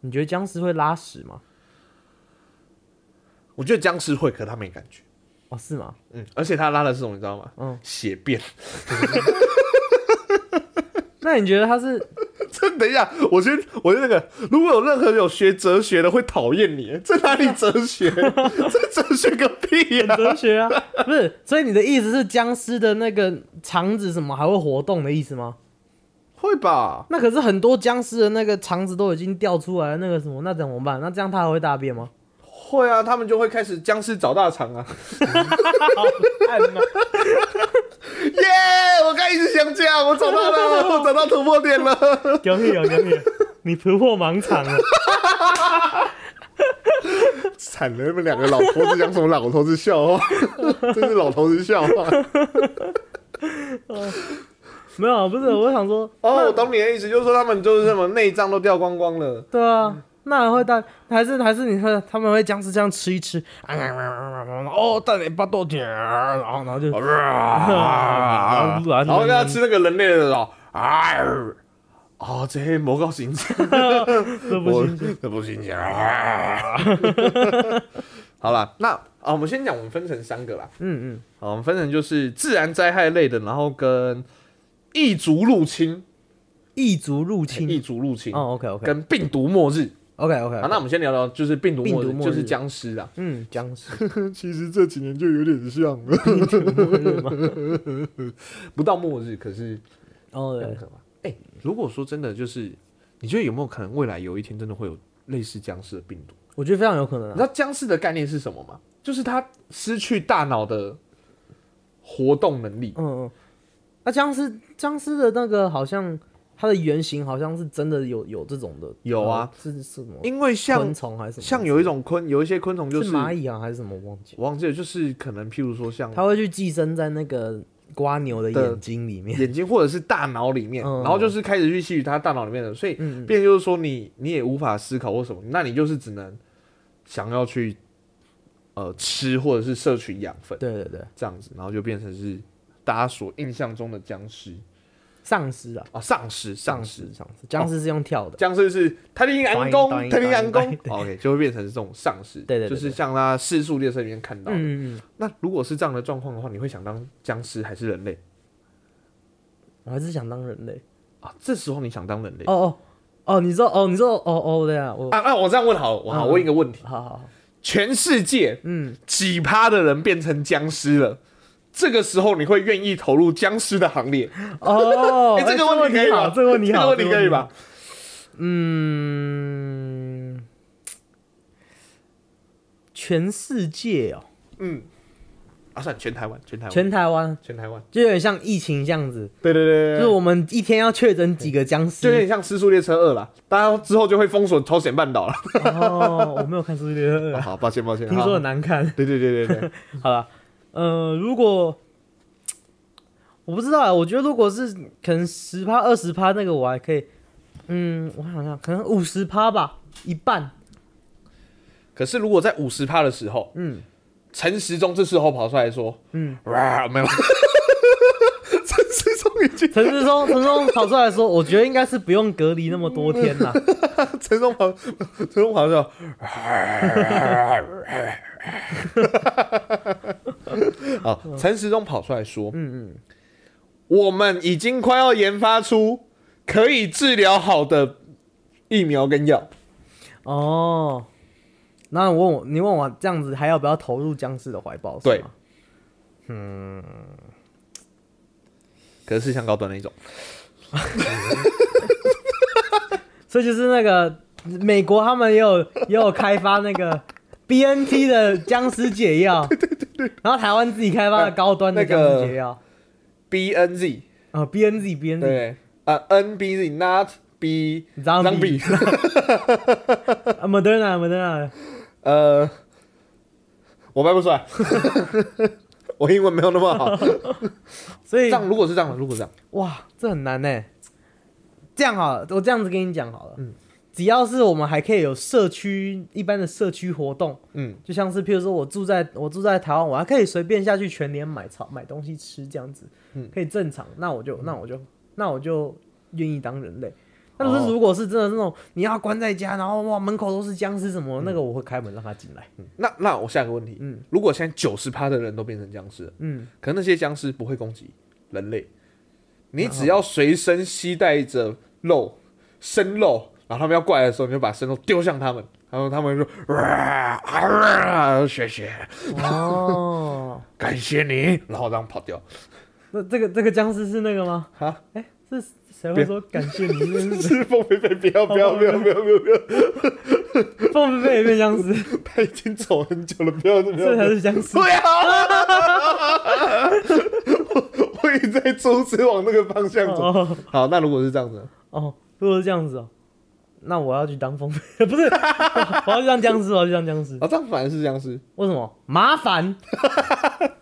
Speaker 2: 你觉得僵尸会拉屎吗？
Speaker 1: 我觉得僵尸会，可他没感觉。
Speaker 2: 哦，是吗？
Speaker 1: 嗯，而且他拉的是什么，你知道吗？
Speaker 2: 嗯，
Speaker 1: 血便。(laughs)
Speaker 2: 那你觉得他是
Speaker 1: 这等一下，我先，我先那个，如果有任何有学哲学的会讨厌你，在哪里哲学？(laughs) 这哲学个屁呀、
Speaker 2: 哲学啊？不是，所以你的意思是僵尸的那个肠子什么还会活动的意思吗？
Speaker 1: 会吧？
Speaker 2: 那可是很多僵尸的那个肠子都已经掉出来了，那个什么，那怎么办？那这样他还会大便吗？
Speaker 1: 会啊，他们就会开始僵尸找大肠啊！(laughs) 耶、我刚一直想讲，我找到了，(laughs) 我找到突破点了。
Speaker 2: 有屁有有屁！你突破盲场了。
Speaker 1: 惨了，你们两个老头子讲什么老头子笑话？(laughs) 真是老头子笑话。
Speaker 2: 没有，不是，我想说，
Speaker 1: 哦，我懂你的意思，就是说他们就是什么内脏都掉光光了。
Speaker 2: 对啊，那还会带，还是还是你看他们会僵尸这样吃一吃，哦，带你巴豆点，然后然后就
Speaker 1: 啊
Speaker 2: 然后
Speaker 1: 跟他吃那个人类的时候，啊，哦，这些魔高形象，(laughs)
Speaker 2: 这不行。
Speaker 1: 这不新鲜。(laughs) 好了，那啊，我们先讲，我们分成三个啦。
Speaker 2: 嗯嗯，
Speaker 1: 好，我们分成就是自然灾害类的，然后跟异族入侵、
Speaker 2: 异族入侵。
Speaker 1: 异族入侵，
Speaker 2: 哦，OK OK
Speaker 1: 跟病毒末日。
Speaker 2: OK OK。
Speaker 1: 好，那我们先聊聊就是病毒末日，
Speaker 2: 病毒末日
Speaker 1: 就是僵尸啊。
Speaker 2: 嗯，僵尸 (laughs)
Speaker 1: 其实这几年就有点像了？(laughs) (laughs) 不到末日，可是
Speaker 2: 哦，对
Speaker 1: 可怕。哎、如果说真的就是，你觉得有没有可能未来有一天真的会有类似僵尸的病毒？
Speaker 2: 我觉得非常有可能啊。
Speaker 1: 你知道僵尸的概念是什么吗？就是它失去大脑的活动能力。
Speaker 2: 嗯嗯，那僵尸僵尸的那个好像它的原型好像是真的有有这种的，
Speaker 1: 有啊
Speaker 2: 呃，是是什么？
Speaker 1: 因为像
Speaker 2: 昆虫还是什么？
Speaker 1: 像有一种昆，有一些昆虫就是
Speaker 2: 蚂蚁啊还是什么？我忘记
Speaker 1: 忘记了，就是可能譬如说像
Speaker 2: 它会去寄生在那个瓜牛的
Speaker 1: 的
Speaker 2: 眼睛里面。
Speaker 1: 眼睛或者是大脑里面，
Speaker 2: 嗯
Speaker 1: 然后就是开始去吸取它大脑里面的，所以变就是说你你也无法思考或什么，那你就是只能想要去呃吃或者是摄取养分
Speaker 2: 对对对，
Speaker 1: 这样子，然后就变成是大家所印象中的僵尸
Speaker 2: 丧尸啊，
Speaker 1: 啊？丧尸，丧尸，
Speaker 2: 丧尸，僵尸是用跳的。
Speaker 1: 僵尸是他的阳功，
Speaker 2: 抖音
Speaker 1: 他的阳功
Speaker 2: 抖音对
Speaker 1: ，OK，就会变成这种丧尸，
Speaker 2: 对对对
Speaker 1: 就是像他《四速列车》里面看到的。
Speaker 2: 嗯嗯嗯，
Speaker 1: 那如果是这样的状况的话，你会想当僵尸还是人类
Speaker 2: 我还是想当人类。
Speaker 1: 啊？这时候你想当人类
Speaker 2: 哦哦哦，你说哦，你说哦哦，对啊，我
Speaker 1: 啊？啊我这样问好了，我好
Speaker 2: 嗯
Speaker 1: 问一个问题：
Speaker 2: 好好好，
Speaker 1: 全世界
Speaker 2: 嗯，
Speaker 1: 几趴的人变成僵尸了？这个时候你会愿意投入僵尸的行列？
Speaker 2: 哦，(laughs)
Speaker 1: 哎，这个问题可以
Speaker 2: 好，
Speaker 1: 吧？
Speaker 2: 这个问题好，
Speaker 1: 这个问题可以吧？？
Speaker 2: 嗯，全世界哦，
Speaker 1: 嗯，啊，算全台湾，全台湾，
Speaker 2: 全台湾
Speaker 1: 全台湾，
Speaker 2: 就有点像疫情这样子，
Speaker 1: 对对对
Speaker 2: 就是我们一天要确诊几个僵尸
Speaker 1: 就有点。像《失速列车二》啦，大家之后就会封锁朝鲜半岛了。
Speaker 2: 哦，我没有看《速列车二 (laughs)
Speaker 1: 哦》，好，抱歉抱歉，
Speaker 2: 听说
Speaker 1: 好
Speaker 2: 很难看。
Speaker 1: 对对对对对，(laughs)
Speaker 2: 好了，呃，如果我不知道啊，我觉得如果是可能十趴、二十趴那个我还可以，嗯，我想想，可能五十趴吧，一半。
Speaker 1: 可是如果在五十趴的时候，
Speaker 2: 嗯
Speaker 1: 陈时中这时候跑出来说，
Speaker 2: 嗯，
Speaker 1: 哇，没有，(laughs) 陈
Speaker 2: 志忠，陈志忠跑出来说，我觉得应该是不用隔离那么多天啦。(laughs)
Speaker 1: 陈时中跑，陈时中跑出来说，(laughs) 好，陈时中跑出来说，
Speaker 2: 嗯嗯，
Speaker 1: 我们已经快要研发出可以治疗好的疫苗跟药。
Speaker 2: 哦，那你问我，你问我这样子还要不要投入僵尸的怀抱？是
Speaker 1: 对
Speaker 2: 吗，
Speaker 1: 可是是像高端那一种，(laughs)
Speaker 2: 所以就是那个美国他们也有也有开发那个 BNT 的僵尸解药，对对对对，然后台湾自己开发的高端的僵尸解药
Speaker 1: ，B N Z，
Speaker 2: 啊，BNZ BNZ，
Speaker 1: 对，啊，N B Z not B
Speaker 2: 张
Speaker 1: zombie，
Speaker 2: 啊，Moderna Moderna，
Speaker 1: 呃，我掰不出来，我英文没有那么好。(laughs)
Speaker 2: 所以
Speaker 1: 这样如果是这样的，如果是这样，
Speaker 2: 哇，这很难呢。这样好了，我这样子跟你讲好了，
Speaker 1: 嗯
Speaker 2: 只要是我们还可以有社区一般的社区活动，
Speaker 1: 嗯，
Speaker 2: 就像是譬如说我住在我住在台湾，我还可以随便下去全年买草买东西吃这样子，
Speaker 1: 嗯
Speaker 2: 可以正常，那我就那我就那我就愿意当人类。但
Speaker 1: 哦
Speaker 2: 是如果是真的那种你要关在家，然后哇门口都是僵尸什么的，那个我会开门让他进来。
Speaker 1: 那那我下个问题，
Speaker 2: 嗯
Speaker 1: 如果现在九十趴的人都变成僵尸了，
Speaker 2: 嗯，
Speaker 1: 可能那些僵尸不会攻击人类，你只要随身携带着肉生肉，然后他们要过来的时候，你就把生肉丢向他们，然后他们就说哇啊，谢谢，
Speaker 2: 哦，
Speaker 1: 感谢你，然后这样跑掉。
Speaker 2: 那这个这个僵尸是那个吗？
Speaker 1: 啊，
Speaker 2: 哎、是谁会说感谢你？这是 (laughs)
Speaker 1: 是凤飞飞，不要不要不要不要不要不要，
Speaker 2: 凤飞飞也变僵尸，(laughs)
Speaker 1: 他已经走很久了，不要不要
Speaker 2: 这才是僵尸。
Speaker 1: 对啊，(laughs) 我我也在阻止往那个方向走。
Speaker 2: 哦
Speaker 1: 好，那如果是这样子，
Speaker 2: 哦，如果是这样子哦，那我要去当凤飞，不是，我要去当僵尸，我要去当僵尸。
Speaker 1: 啊，这样反而是僵尸，
Speaker 2: 为什么？麻烦，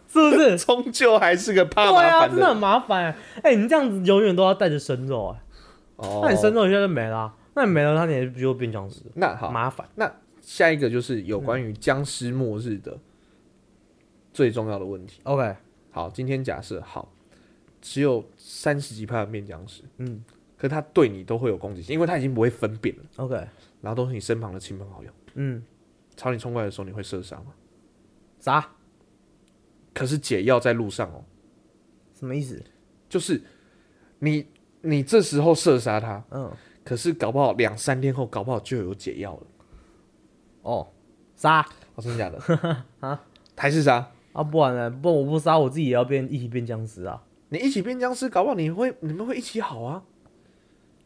Speaker 2: 是不是？(laughs)
Speaker 1: 终究还是个怕
Speaker 2: 对啊，真的很麻烦、哎、你这样子永远都要带着生肉、哎、
Speaker 1: 哦
Speaker 2: 那你生肉一下就没了啊、那你没了，那你不就变僵尸？
Speaker 1: 那好，
Speaker 2: 麻烦。
Speaker 1: 那下一个就是有关于僵尸末日的最重要的问题。
Speaker 2: OK，
Speaker 1: 好，今天假设好，只有三十几趴的变僵尸，
Speaker 2: 嗯
Speaker 1: 可是他对你都会有攻击性，因为他已经不会分辨了
Speaker 2: ，，OK，
Speaker 1: 然后都是你身旁的亲朋好友，
Speaker 2: 嗯，
Speaker 1: 朝你冲过来的时候，你会射杀吗？
Speaker 2: 啥？
Speaker 1: 可是解药在路上哦，
Speaker 2: 什么意思？
Speaker 1: 就是你你这时候射杀他，
Speaker 2: 嗯，
Speaker 1: 可是搞不好两三天后，搞不好就有解药了。
Speaker 2: 哦，杀
Speaker 1: 哦，真的假的？(laughs) 啊，还是杀？
Speaker 2: 啊，不然呢？不然我不杀，我自己也要变一起变僵尸啊。
Speaker 1: 你一起变僵尸，搞不好你会你们会一起好啊。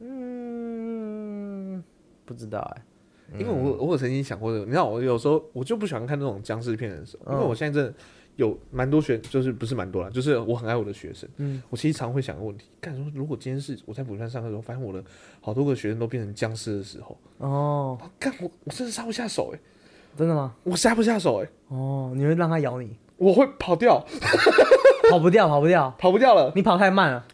Speaker 2: 嗯，不知道哎、
Speaker 1: 因为我我有曾经想过这个，你知道我有时候我就不喜欢看那种僵尸片的时候，因为
Speaker 2: 嗯
Speaker 1: 我现在真的有蛮多学，就是不是蛮多啦，就是我很爱我的学生，
Speaker 2: 嗯，
Speaker 1: 我其实常会想个问题，干说如果今天是我在补习班上课的时候，发现我的好多个学生都变成僵尸的时候，
Speaker 2: 哦，
Speaker 1: 干我我真的杀不下手哎、
Speaker 2: 真的吗？
Speaker 1: 我杀不下手哎、
Speaker 2: 哦，你会让他咬你，
Speaker 1: 我会跑掉，(laughs) (laughs)
Speaker 2: 跑不掉，跑不掉，
Speaker 1: 跑不掉了，
Speaker 2: 你跑太慢了，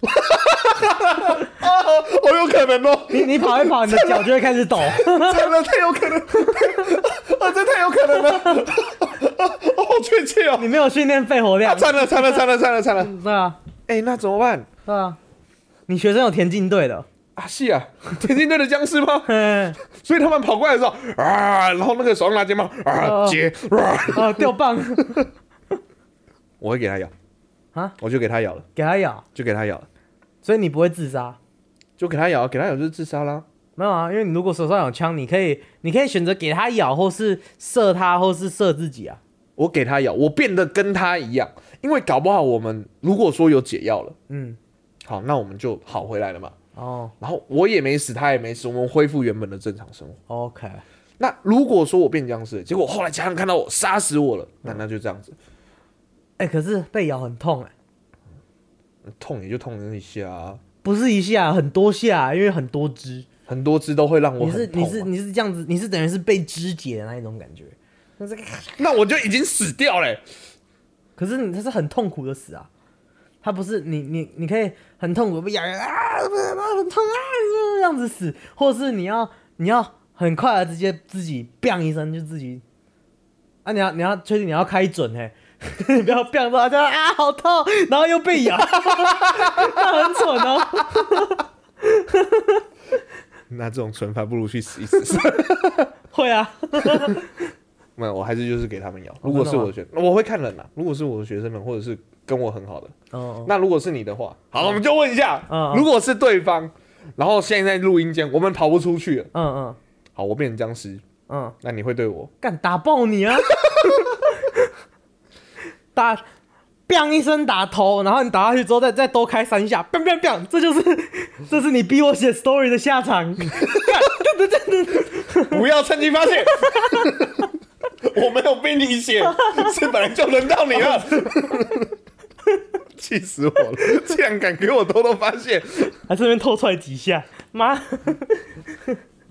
Speaker 1: 我有可能哦、
Speaker 2: 你你跑一跑，你的脚就会开始抖。(laughs)
Speaker 1: 真的，太有可能，啊，这太有可能了，哦，(laughs) 好确切哦，
Speaker 2: 你没有训练肺活量，
Speaker 1: 惨了，惨了，惨了，惨了，惨了，
Speaker 2: 对啊，
Speaker 1: 哎、那怎么办？
Speaker 2: 对啊，你学生有田径队的，
Speaker 1: 啊？是啊，田径队的僵尸吗？(laughs)
Speaker 2: 嘿。
Speaker 1: 所以他们跑过来的时候啊，然后那个手上拿肩膀啊
Speaker 2: 哦
Speaker 1: 接啊，
Speaker 2: 啊，掉棒。(laughs)
Speaker 1: 我会给他咬。
Speaker 2: 啊，
Speaker 1: 我就给他咬了，
Speaker 2: 给他咬，
Speaker 1: 就给他咬了，
Speaker 2: 所以你不会自杀。
Speaker 1: 就给他咬，给他咬就是自杀啦。
Speaker 2: 没有啊，因为你如果手上有枪，你可以，你可以选择给他咬，或是射他，或是射自己啊。
Speaker 1: 我给他咬，我变得跟他一样，因为搞不好我们如果说有解药了，
Speaker 2: 嗯，
Speaker 1: 好，那我们就好回来了嘛。
Speaker 2: 哦。
Speaker 1: 然后我也没死，他也没死，我们恢复原本的正常生活。
Speaker 2: ，OK，
Speaker 1: 那如果说我变僵尸了，结果后来家人看到我杀死我了，那那就这样子，
Speaker 2: 哎、可是被咬很痛哎、
Speaker 1: 痛也就痛了一下、啊，
Speaker 2: 不是一下，很多下，因为很多只。
Speaker 1: 很多只都会让我
Speaker 2: 你是
Speaker 1: 很痛、啊。
Speaker 2: 你是你是这样子，你是等于是被肢解的那一种感觉。那
Speaker 1: 我就已经死掉嘞、
Speaker 2: 可是你他是很痛苦的死啊，他不是你你你可以很痛苦被咬啊，不是很痛啊，就这样子死，或者是你要你要很快的直接自己 biang 一声就自己啊，你要你要确定你要开准嘿。你不要 biang 到就啊好痛，然后又被咬，那很蠢哦。
Speaker 1: 那这种惩罚不如去死一死。(laughs)
Speaker 2: 会啊，
Speaker 1: 没有，我还是就是给他们咬。
Speaker 2: 哦
Speaker 1: 如果是我的学，我会看人呐、如果是我的学生们，或者是跟我很好的，
Speaker 2: 哦，
Speaker 1: 那如果是你的话，好，我们就问一下，如果是对方，然后现在在录音间，我们跑不出去了，
Speaker 2: 嗯嗯
Speaker 1: 好，我变成僵尸，
Speaker 2: 嗯，
Speaker 1: 那你会对我？
Speaker 2: 干打爆你啊！(laughs) 打，biang 一声打头，然后你打下去之后再再多开三下，biang biang biang，这就是 (laughs) 这是你逼我写 story 的下场。(laughs)
Speaker 1: 不要趁机发现，(laughs) 我没有逼你写，是本来就轮到你了。气死我了！竟然敢给我偷偷发现。
Speaker 2: 还顺便透出来几下，妈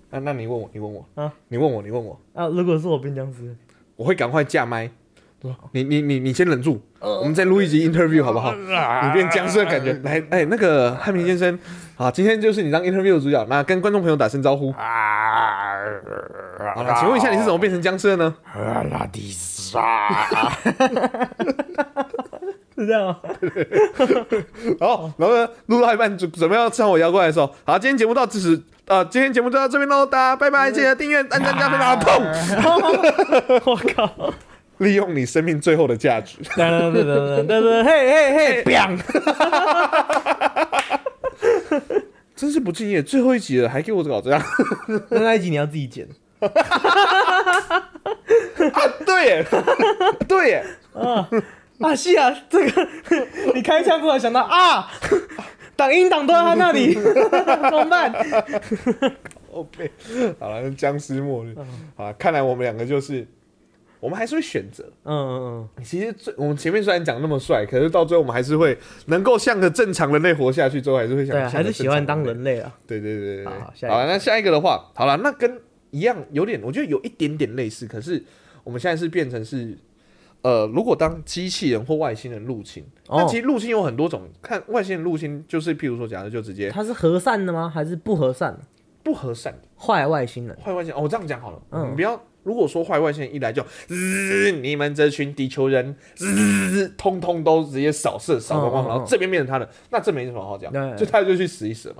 Speaker 1: 那那你问我，你问我，
Speaker 2: 啊
Speaker 1: 你问我，你问我，
Speaker 2: 啊！如果是我变僵尸，
Speaker 1: 我会赶快架麦。你你你你先忍住，我们再录一集 interview 好不好？你变僵尸的感觉，来，哎，那个汉平先生，好，今天就是你当 interview 的主角，那跟观众朋友打声招呼。好了，请问一下你是怎么变成僵尸的呢？
Speaker 2: 拉迪莎，是这样吗？(laughs)
Speaker 1: 好，然后呢，录到一半准准备要唱我摇过来的时候，好，今天节目到此时，呃，今天节目就到这边喽，大家拜拜，记得订阅、按赞、加分啊！砰！(laughs)
Speaker 2: 我靠！
Speaker 1: 利用你生命最后的价值。
Speaker 2: 噔噔噔噔噔噔，嘿嘿嘿，(laughs) biang！
Speaker 1: 真是不敬业，最后一集了还给我搞这样
Speaker 2: 那那一集你要自己剪。(laughs)
Speaker 1: 啊！对耶，对耶，
Speaker 2: 啊，是啊，这个你开枪突然想到啊，挡音挡都在他那里，(laughs) 怎么办
Speaker 1: ？OK，好了，僵尸末日，好啦看来我们两个就是，我们还是会选择。
Speaker 2: 嗯嗯嗯
Speaker 1: 其实最我们前面虽然讲那么帅，可是到最后我们还是会能够像个正常人类活下去，最后还是会想，对
Speaker 2: 还是喜欢当人类啊。
Speaker 1: 对对对对对，
Speaker 2: 好下一个
Speaker 1: 好，那下一个的话，好了，那跟一样有点，我觉得有一点点类似，可是我们现在是变成是，呃，如果当机器人或外星人入侵，
Speaker 2: 哦
Speaker 1: 那其实入侵有很多种，看外星人入侵就是譬如说，假设就直接
Speaker 2: 他是和善的吗？还是不和善的？
Speaker 1: 不和善的
Speaker 2: 坏外星人。
Speaker 1: 坏外星人，哦，我这样讲好了，
Speaker 2: 嗯
Speaker 1: 你不要。如果说坏外星人一来就，滋，你们这群地球人，滋，通通都直接扫射扫光光，然后这边变成他的，那这没什么好讲
Speaker 2: 对，
Speaker 1: 就他就去死一死嘛。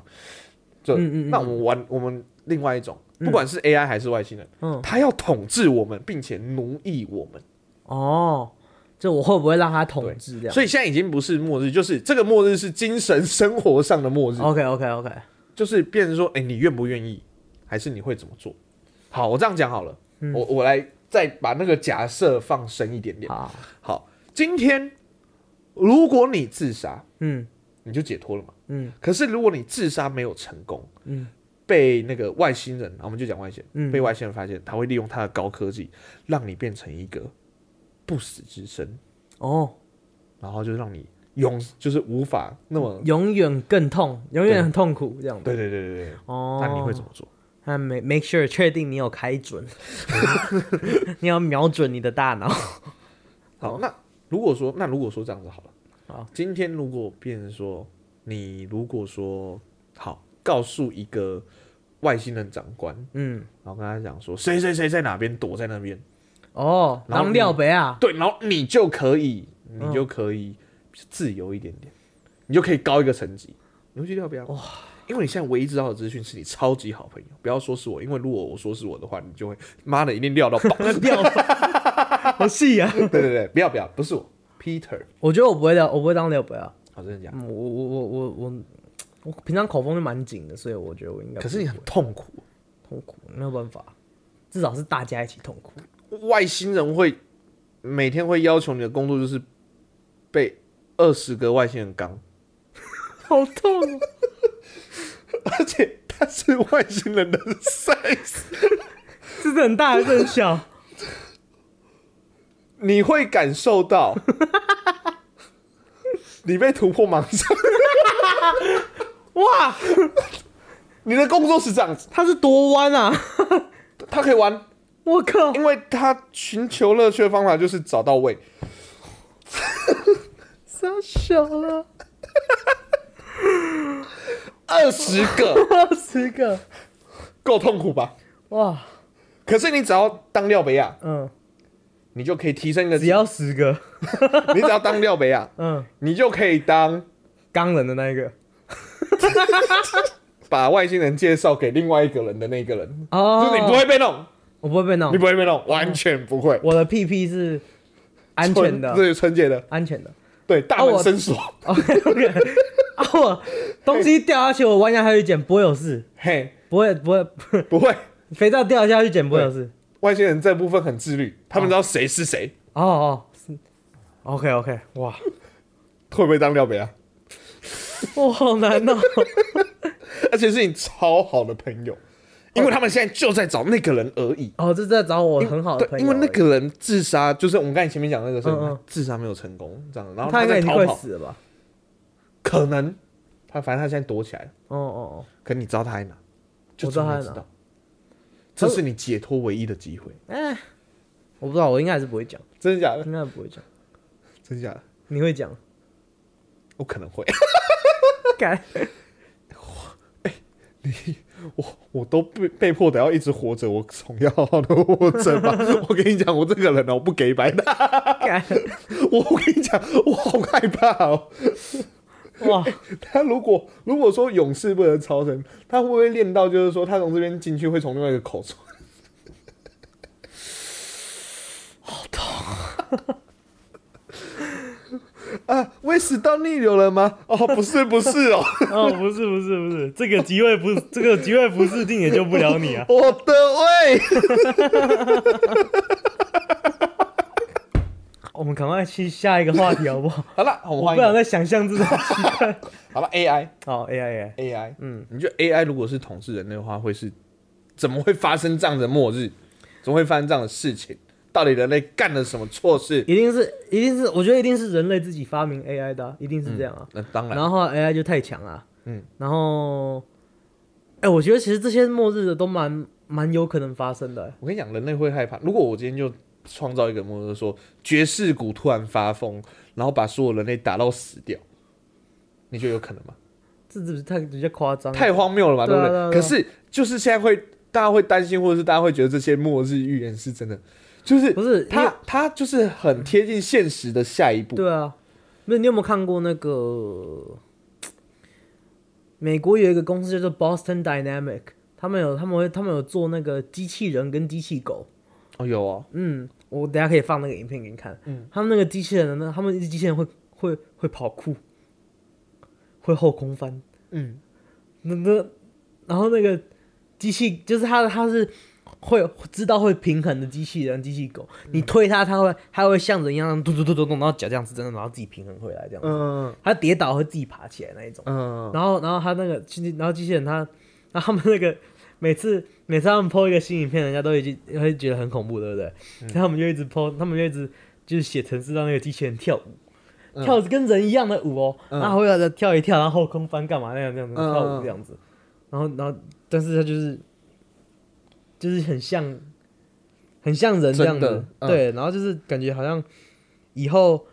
Speaker 1: 就那我们玩我们另外一种，不管是 AI 还是外星人，
Speaker 2: 嗯，
Speaker 1: 他要统治我们，并且奴役我们。
Speaker 2: 哦，就我会不会让他统治这样
Speaker 1: 所以现在已经不是末日，就是这个末日是精神生活上的末日
Speaker 2: ，？OK OK OK，
Speaker 1: 就是变成说，哎、你愿不愿意，还是你会怎么做？好，我这样讲好了，
Speaker 2: 嗯
Speaker 1: 我我来再把那个假设放深一点点。
Speaker 2: 好，
Speaker 1: 好，今天如果你自杀，
Speaker 2: 嗯
Speaker 1: 你就解脱了嘛。
Speaker 2: 嗯
Speaker 1: 可是如果你自杀没有成功，
Speaker 2: 嗯
Speaker 1: 被那个外星人，我们就讲外星人，
Speaker 2: 嗯
Speaker 1: 被外星人发现，他会利用他的高科技，让你变成一个不死之身，
Speaker 2: 哦，
Speaker 1: 然后就让你永就是无法那么，
Speaker 2: 永远更痛，永远很痛苦这样。
Speaker 1: 对对对对对，
Speaker 2: 哦，
Speaker 1: 那你会怎么做？
Speaker 2: 那 make make sure 确定你有开准，(laughs) 你要瞄准你的大脑。(laughs)
Speaker 1: 好，那如果说，那如果说这样子好了，
Speaker 2: 好，
Speaker 1: 今天如果变成说，你如果说好，告诉一个外星人长官，
Speaker 2: 嗯，
Speaker 1: 然后跟他讲说，谁谁谁在哪边躲在那边，
Speaker 2: 哦，
Speaker 1: 然后
Speaker 2: 当廖北啊，
Speaker 1: 对，然后你就可以，你
Speaker 2: 嗯
Speaker 1: 就可以自由一点点，你就可以高一个层级。你会去廖北啊？哇？因为你现在唯一知道的资讯是你超级好朋友，不要说是我，因为如果我说是我的话，你就会妈的一定料到爆。
Speaker 2: 掉了，好细啊！
Speaker 1: 对对对，不要不要，不是我，Peter。
Speaker 2: 我觉得我不会聊，我不会当廖北啊。
Speaker 1: 好，真的假的？
Speaker 2: 嗯我我我我我我平常口风就蛮紧的，所以我觉得我应该 (laughs)
Speaker 1: 可是你很痛苦，
Speaker 2: 痛苦，没有办法，至少是大家一起痛苦。
Speaker 1: 外星人会每天会要求你的工作就是被二十个外星人刚，(laughs)
Speaker 2: 好痛哦！
Speaker 1: 而且他是外星人的 size，
Speaker 2: 是很大还是很小？
Speaker 1: 你会感受到你被突破盲肠。
Speaker 2: 哇，
Speaker 1: 你的工作是这样子，
Speaker 2: 它是多弯啊！
Speaker 1: 他可以玩，
Speaker 2: 我靠，
Speaker 1: 因为他寻求乐趣的方法就是找到位。
Speaker 2: 太小了，
Speaker 1: 二十个。
Speaker 2: 二十个，
Speaker 1: 够痛苦吧？
Speaker 2: 哇，
Speaker 1: 可是你只要当廖北亚，
Speaker 2: 嗯，
Speaker 1: 你就可以提升一个
Speaker 2: 只要十个，(laughs)
Speaker 1: 你只要当廖北亚，(laughs)
Speaker 2: 嗯，
Speaker 1: 你就可以当
Speaker 2: 钢人的那一个，(laughs)
Speaker 1: 把外星人介绍给另外一个人的那个人，
Speaker 2: 哦。
Speaker 1: 就是你不会被弄，
Speaker 2: 我不会被弄。
Speaker 1: 你，不会被弄，完全不会，
Speaker 2: 我的屁屁是安全的，
Speaker 1: 对，纯洁的，
Speaker 2: 安全的。
Speaker 1: 对，大门深锁
Speaker 2: 啊，我东西掉下去，我弯下去捡不会有事，
Speaker 1: 嘿，
Speaker 2: 不会不会，(laughs)
Speaker 1: 不会，
Speaker 2: 肥皂掉下去捡不会有事。
Speaker 1: 外星人这部分很自律，他们知道谁是谁，
Speaker 2: 哦哦，是。OK OK，哇。
Speaker 1: 会不会当廖北啊？(laughs)
Speaker 2: 哇，好难哦。(laughs)
Speaker 1: 而且是你超好的朋友，因为他们现在就在找那个人而已。
Speaker 2: 哦，这是在找我很好的，朋友，
Speaker 1: 因为那个人自杀，就是我们刚才前面讲那个事情，
Speaker 2: 嗯嗯。
Speaker 1: 自杀没有成功，这样，然后
Speaker 2: 他应该已经
Speaker 1: 在逃跑，
Speaker 2: 快死了吧？
Speaker 1: 可能他反正他现在躲起来了，
Speaker 2: 哦哦哦
Speaker 1: 可你知道他在哪，就
Speaker 2: 我知道他在哪
Speaker 1: 这是你解脱唯一的机会，
Speaker 2: 哦，哎，我不知道，我应该还是不会讲，
Speaker 1: 真的假的？
Speaker 2: 应该不会讲。
Speaker 1: 真的假的？
Speaker 2: 你会讲？
Speaker 1: 我可能会，(laughs)
Speaker 2: 干 (laughs)
Speaker 1: 我我都被被迫的要一直活着，我总要好好的活着吧。(laughs) 我跟你讲，我这个人哦，我不给白的，
Speaker 2: 干
Speaker 1: 我我跟你讲，我好害怕哦。
Speaker 2: 哇！(laughs)
Speaker 1: 他如果如果说勇士不能超神，他会不会练到就是说他从这边进去会从另外一个口出？(laughs) 好痛 (laughs) 啊！胃食道逆流了吗？哦，不是，不是哦，
Speaker 2: 哦，不是不是不是，这个机会不，这个机会不是定也救不了你啊！
Speaker 1: 我的胃。
Speaker 2: 我们赶快去下一个话题好不好？(laughs)
Speaker 1: 好了，我。
Speaker 2: 不想再想象这种奇怪。
Speaker 1: 好了，AI
Speaker 2: 好，AI
Speaker 1: AI，AI，
Speaker 2: 嗯，
Speaker 1: 你觉得 AI 如果是统治人类的话，会是怎么会发生这样的末日？怎么会发生这样的事情？到底人类干了什么错事？
Speaker 2: 一定是一定是，我觉得一定是人类自己发明 AI 的啊、一定是这样啊。
Speaker 1: 那当然，
Speaker 2: 然后 AI 就太强了，
Speaker 1: 嗯，
Speaker 2: 然后，哎、我觉得其实这些末日的都蛮蛮有可能发生的、
Speaker 1: 我跟你讲，人类会害怕。如果我今天就创造一个末日，说爵士鼓突然发疯，然后把所有人类打到死掉，你觉得有可能吗？
Speaker 2: 这只是太比较夸张？了，
Speaker 1: 太荒谬了嘛，对不对？
Speaker 2: 对？啊对啊对啊。
Speaker 1: 可是就是现在会大家会担心，或者是大家会觉得这些末日预言是真的，就是
Speaker 2: 不是
Speaker 1: 他他就是很贴近现实的下一步。
Speaker 2: 对啊，不是你有没有看过那个美国有一个公司叫做 Boston Dynamic，他们有他们会他们有做那个机器人跟机器狗，
Speaker 1: 哦，有哦，
Speaker 2: 嗯，我等下可以放那个影片给你看。
Speaker 1: 嗯，
Speaker 2: 他们那个机器人呢，他们机器人会会会跑酷，会后空翻，
Speaker 1: 嗯，
Speaker 2: 那那然后那个机器就是它它是会知道会平衡的机器人机器狗，你推它，它会它会像人一样嘟嘟嘟嘟嘟，然后脚这样子真的，然后自己平衡回来这样子。
Speaker 1: 嗯
Speaker 2: 它跌倒会自己爬起来那一种。
Speaker 1: 嗯，
Speaker 2: 然后然后它那个机，然后机器人它，然后他们那个每次每次他们 PO 一个新影片，人家都已经会觉得很恐怖，对不对？
Speaker 1: 嗯。
Speaker 2: 所以他们就一直 PO，他们就一直就是写程式让那个机器人跳舞。
Speaker 1: 嗯。
Speaker 2: 跳跟人一样的舞哦，
Speaker 1: 嗯。
Speaker 2: 然后会在跳一跳，然后后空翻干嘛那样那样跳舞这样子，然后然后但是他就是就是很像很像人这样子
Speaker 1: 的，嗯。
Speaker 2: 对，然后就是感觉好像以后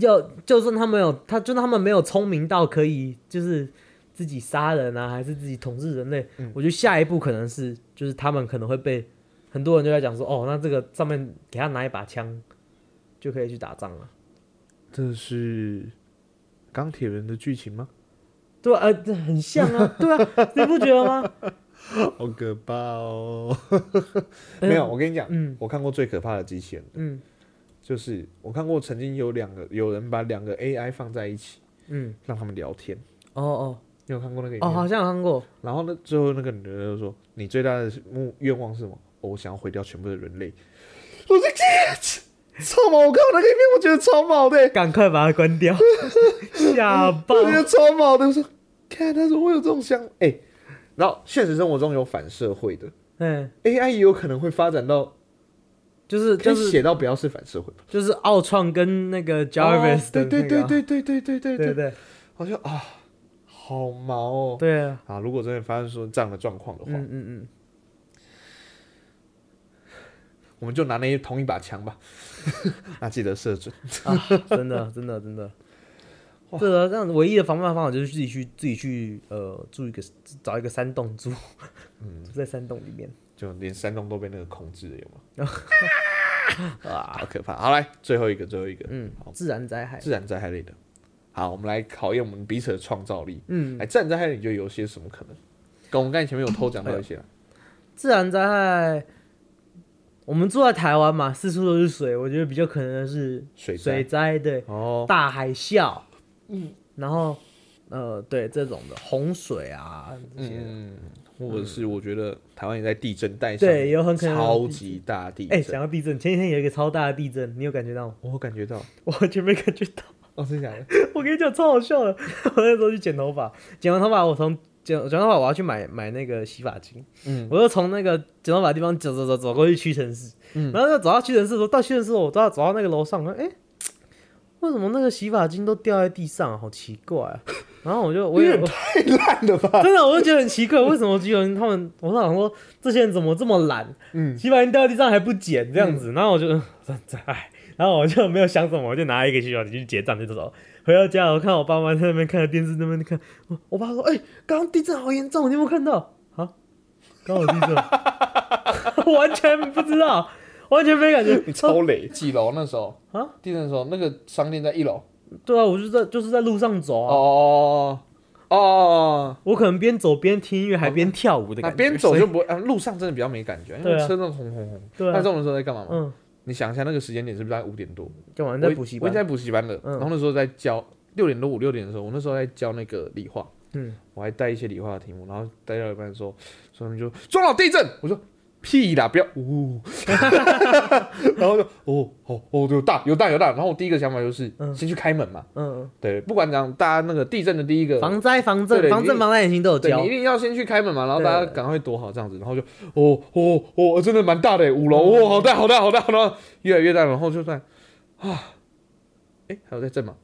Speaker 2: 要就算他们有他就算他们没有聪明到可以就是自己杀人啊，还是自己统治人类，
Speaker 1: 嗯
Speaker 2: 我觉得下一步可能是就是他们可能会被很多人就在讲说，哦，那这个上面给他拿一把枪就可以去打仗了。
Speaker 1: 这是钢铁人的剧情吗？
Speaker 2: 对啊，呃，这很像啊，(laughs) 对啊，你不觉得吗？(laughs)
Speaker 1: 好可怕哦！(laughs)
Speaker 2: 呃
Speaker 1: 没有，，我跟你讲，
Speaker 2: 嗯
Speaker 1: 我看过最可怕的机器人，
Speaker 2: 嗯
Speaker 1: 就是我看过曾经有两个有人把两个 AI 放在一起，
Speaker 2: 嗯，
Speaker 1: 让他们聊天。
Speaker 2: 哦哦
Speaker 1: 你有看过那个影
Speaker 2: 哦？好像有看过，
Speaker 1: 然后呢，最后那个女的就说：“你最大的目愿望是什么？哦我想要毁掉全部的人类。” (laughs) 我说：“超毛！我看到那个影片，我觉得超毛的、
Speaker 2: 赶快把它关掉，(laughs) 吓爆
Speaker 1: 我！觉得超毛的。我说：“看，他说我有这种想，哎、然后现实生活中有反社会的
Speaker 2: 嗯
Speaker 1: ，AI 也有可能会发展到
Speaker 2: 就是就是
Speaker 1: 写到不要是反社会吧
Speaker 2: 就是奥创跟那个 Jarvis 的
Speaker 1: 对对对对对对对，对对好像啊，好毛哦。
Speaker 2: 对啊，
Speaker 1: 啊，如果真的发生说这样的状况的话，
Speaker 2: 嗯嗯
Speaker 1: 我们就拿那一同一把枪吧，那 (laughs) 记得射准。
Speaker 2: 嗯啊，真的真的真的，对啊，这样唯一的防范方法就是自己去自己去呃住一个找一个山洞住，嗯，住 (laughs) 在山洞里面。
Speaker 1: 就连山洞都被那个控制了，有吗？(laughs)
Speaker 2: 啊，
Speaker 1: 好可怕！好，来最后一个，最后一个，
Speaker 2: 嗯
Speaker 1: 好，
Speaker 2: 自然灾害，
Speaker 1: 自然灾害类的。好，我们来考验我们彼此的创造力。
Speaker 2: 嗯，
Speaker 1: 哎，自然灾害你觉得有些什么可能？跟我们刚才前面有偷讲到一些了。
Speaker 2: 自然灾害，我们住在台湾嘛，四处都是水，我觉得比较可能的是
Speaker 1: 水
Speaker 2: 水
Speaker 1: 灾
Speaker 2: 灾，对，
Speaker 1: 哦，
Speaker 2: 大海啸，嗯，然后呃，对这种的洪水啊这些，
Speaker 1: 嗯，或者是我觉得台湾也在地震带上，
Speaker 2: 对有很可能
Speaker 1: 超级大地
Speaker 2: 哎、
Speaker 1: 震。
Speaker 2: 讲到地震，前几天有一个超大的地震，你有感觉到吗？
Speaker 1: 我感觉到，(laughs)
Speaker 2: 我完全没感觉到。
Speaker 1: 哦，真的假的？(laughs)
Speaker 2: 我跟你讲，超好笑的。(laughs) 我那时候去剪头发，剪完头发，我从剪剪完头发，我要去买买那个洗发精，
Speaker 1: 嗯，
Speaker 2: 我就从那个剪头发的地方走走走走过去屈臣氏，
Speaker 1: 嗯
Speaker 2: 然后就走到屈臣氏的时候，到屈臣氏我都要走到那个楼上，我说哎、为什么那个洗发精都掉在地上啊？好奇怪啊！(laughs) 然后我就我也
Speaker 1: 太烂了吧？
Speaker 2: 真的我就觉得很奇怪，为什么有人他们，我想说这些人怎么这么懒，
Speaker 1: 嗯，
Speaker 2: 洗发精掉在地上还不捡这样子，然后我就哎，然后我就没有想什么，我就拿一个洗发精去结账就走。回到家，我看我爸妈在那边看着电视，那边看，我我爸说：“哎、刚刚地震好严重，你有没有看到？啊，刚好地震，(laughs) 完全不知道，完全没感觉。
Speaker 1: 你超累。几楼那时候
Speaker 2: 啊？
Speaker 1: 地震的时候，那个商店在一楼。
Speaker 2: 对啊，我就在就是在路上走啊，
Speaker 1: 哦哦哦哦，
Speaker 2: 我可能边走边听音乐，还边跳舞的感觉。
Speaker 1: 那边走就不会，啊，路上真的比较没感觉，因为车那种轰轰轰。
Speaker 2: 对啊，
Speaker 1: 那这种时候在干嘛嘛？
Speaker 2: 嗯，
Speaker 1: 你想一下，那个时间点是不是在五点多？
Speaker 2: 干嘛？你
Speaker 1: 我
Speaker 2: 在补习班
Speaker 1: 我？在补习班了，
Speaker 2: 嗯
Speaker 1: 然后那时候在教六点多五六点的时候，我那时候在教那个理化，
Speaker 2: 嗯，
Speaker 1: 我还带一些理化的题目，然后带到一半的时候，所以他们就中老地震，我说屁啦，不要呜，(laughs) 然后就哦哦哦有大有大有大，然后我第一个想法就是
Speaker 2: 嗯
Speaker 1: 先去开门嘛，
Speaker 2: 嗯
Speaker 1: 对，不管怎样，大家那个地震的第一个
Speaker 2: 嗯，防灾、防震、防震、防灾眼睛都有教
Speaker 1: 对你一。定要先去开门嘛，然后大家赶快躲好这样子，然后就哦哦哦，真的蛮大的，五楼哦，好大好大好大然后，越来越大，然后就算啊，哎，还有在震吗？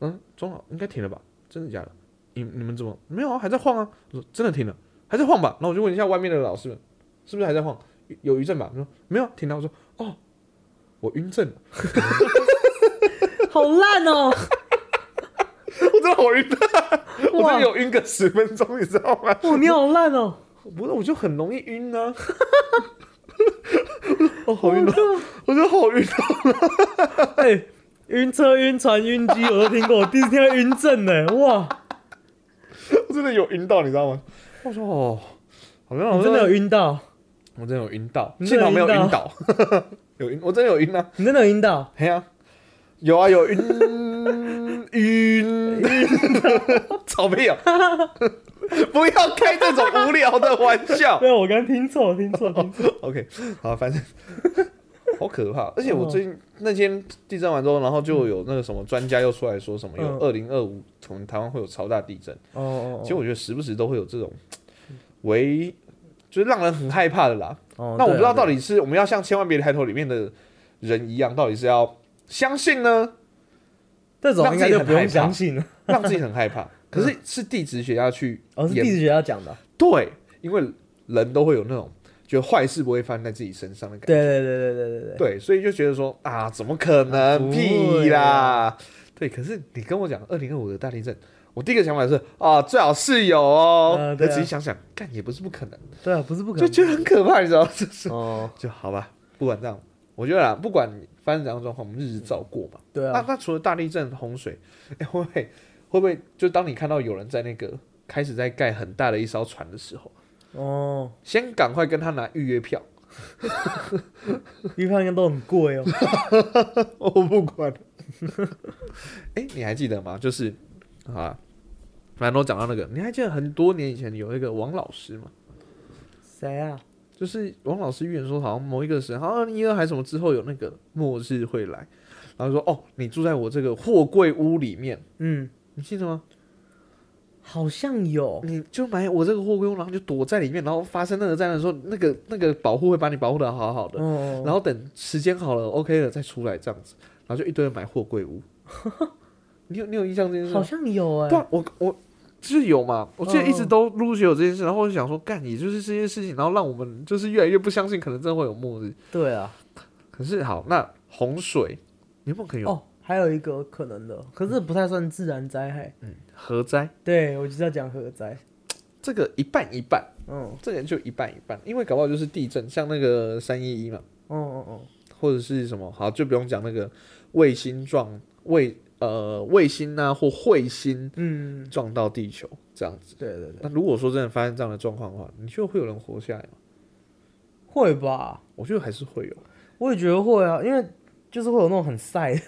Speaker 1: 嗯，中了，应该停了吧？真的假的？你你们怎么没有啊？还在晃啊？我说真的停了，还在晃吧？然后我就问一下外面的老师们，是不是还在晃？有余震吧？他说没有，停了。我说哦，我晕震了，
Speaker 2: 好烂哦！(laughs)
Speaker 1: 我真的好晕，我真的有晕个十分钟，你知道吗？
Speaker 2: 哇，你好烂哦！
Speaker 1: 不是，我就很容易晕 (laughs) 呢、哦，好晕哦，我觉得好晕哦。
Speaker 2: 哎，晕车、晕船、晕机我都听过，我第一次听到晕震呢，哇！
Speaker 1: 我真的有晕到，你知道吗？我说哦，好像
Speaker 2: 你真的有，晕到，
Speaker 1: 我真的有晕到，
Speaker 2: 你真的有
Speaker 1: 幸好没有
Speaker 2: 晕
Speaker 1: 晕倒，(laughs) 有晕，我真的有晕啊，
Speaker 2: 你真的有晕到，
Speaker 1: 嘿啊，有啊有晕晕，(laughs) (laughs) 草屁啊，不要开这种无聊的玩笑。
Speaker 2: 对啊，我刚刚听错，听错，听错。
Speaker 1: OK，好，反正好可怕。而且我最近那天地震完之后，然后就有那个什么专家又出来说什么，有
Speaker 2: 嗯。
Speaker 1: 二零二五从台湾会有超大地震。
Speaker 2: 哦哦
Speaker 1: 其实我觉得时不时都会有这种为就是让人很害怕的啦。
Speaker 2: 哦，
Speaker 1: 那我不知道到
Speaker 2: 底
Speaker 1: 底是我们要像《千万别抬头》里面的人一样，到底是要相信呢，
Speaker 2: 这种应该就不用相信了。
Speaker 1: 让自己很害怕？(laughs) 可是是地质学家去
Speaker 2: 哦，是地质学家讲的。
Speaker 1: 对，因为人都会有那种觉得坏事不会发生在自己身上的感觉。
Speaker 2: 对对对对对对对。
Speaker 1: 对，所以就觉得说啊，怎么可能？屁啦
Speaker 2: 啊！
Speaker 1: 对，可是你跟我讲二零二五的大地震，我第一个想法是啊，最好是有哦。
Speaker 2: 嗯对啊
Speaker 1: 但仔细想想，干也不是不可能，
Speaker 2: 对啊，不是不可能。
Speaker 1: 就觉得很可怕，你知道吗？就是
Speaker 2: 哦，
Speaker 1: 就好吧，不管这样，我觉得啦，不管发生怎样的状况，我们日子照过嘛。那
Speaker 2: 对啊，
Speaker 1: 那除了大地震、洪水，哎、会不会会不会就当你看到有人在那个开始在盖很大的一艘船的时候，
Speaker 2: 哦，
Speaker 1: 先赶快跟他拿预约票。
Speaker 2: 预票应该都很贵哦。(laughs)
Speaker 1: 我不管。哎、你还记得吗？就是啊，反正都讲到那个，你还记得很多年以前有一个王老师吗？
Speaker 2: 谁啊？
Speaker 1: 就是王老师预言说，好像某一个时，好像二零一二还是什么之后有那个末日会来，然后说哦，你住在我这个货柜屋里面，
Speaker 2: 嗯，
Speaker 1: 你记得吗？
Speaker 2: 好像有。
Speaker 1: 你就买我这个货柜屋，然后就躲在里面，然后发生那个灾难的时候，那个那个保护会把你保护的好好的，
Speaker 2: 哦，
Speaker 1: 然后等时间好了，OK 了再出来这样子，然后就一堆人买货柜屋。(laughs) 你有你有印象这件事吗？
Speaker 2: 好像有哎、
Speaker 1: 对啊，我我就是有嘛，我记得一直都陆陆续续有这件事，然后我就想说，干，也就是这件事情，然后让我们就是越来越不相信，可能真的会有末日。
Speaker 2: 对啊。
Speaker 1: 可是好，那洪水，你有没有可能有
Speaker 2: 哦，还有一个可能的，可是不太算自然灾害。
Speaker 1: 嗯核灾？
Speaker 2: 对我就是要讲核灾。
Speaker 1: 这个一半一半，
Speaker 2: 嗯，
Speaker 1: 这个就一半一半，因为搞不好就是地震，像那个三一一嘛，
Speaker 2: 哦哦哦，
Speaker 1: 或者是什么，好就不用讲那个卫星撞卫呃卫星啊或彗星
Speaker 2: 嗯，
Speaker 1: 撞到地球这样子。
Speaker 2: 对对对，
Speaker 1: 那如果说真的发生这样的状况的话，你觉得会有人活下来吗？
Speaker 2: 会吧？
Speaker 1: 我觉得还是会有。
Speaker 2: 我也觉得会啊，因为就是会有那种很晒的。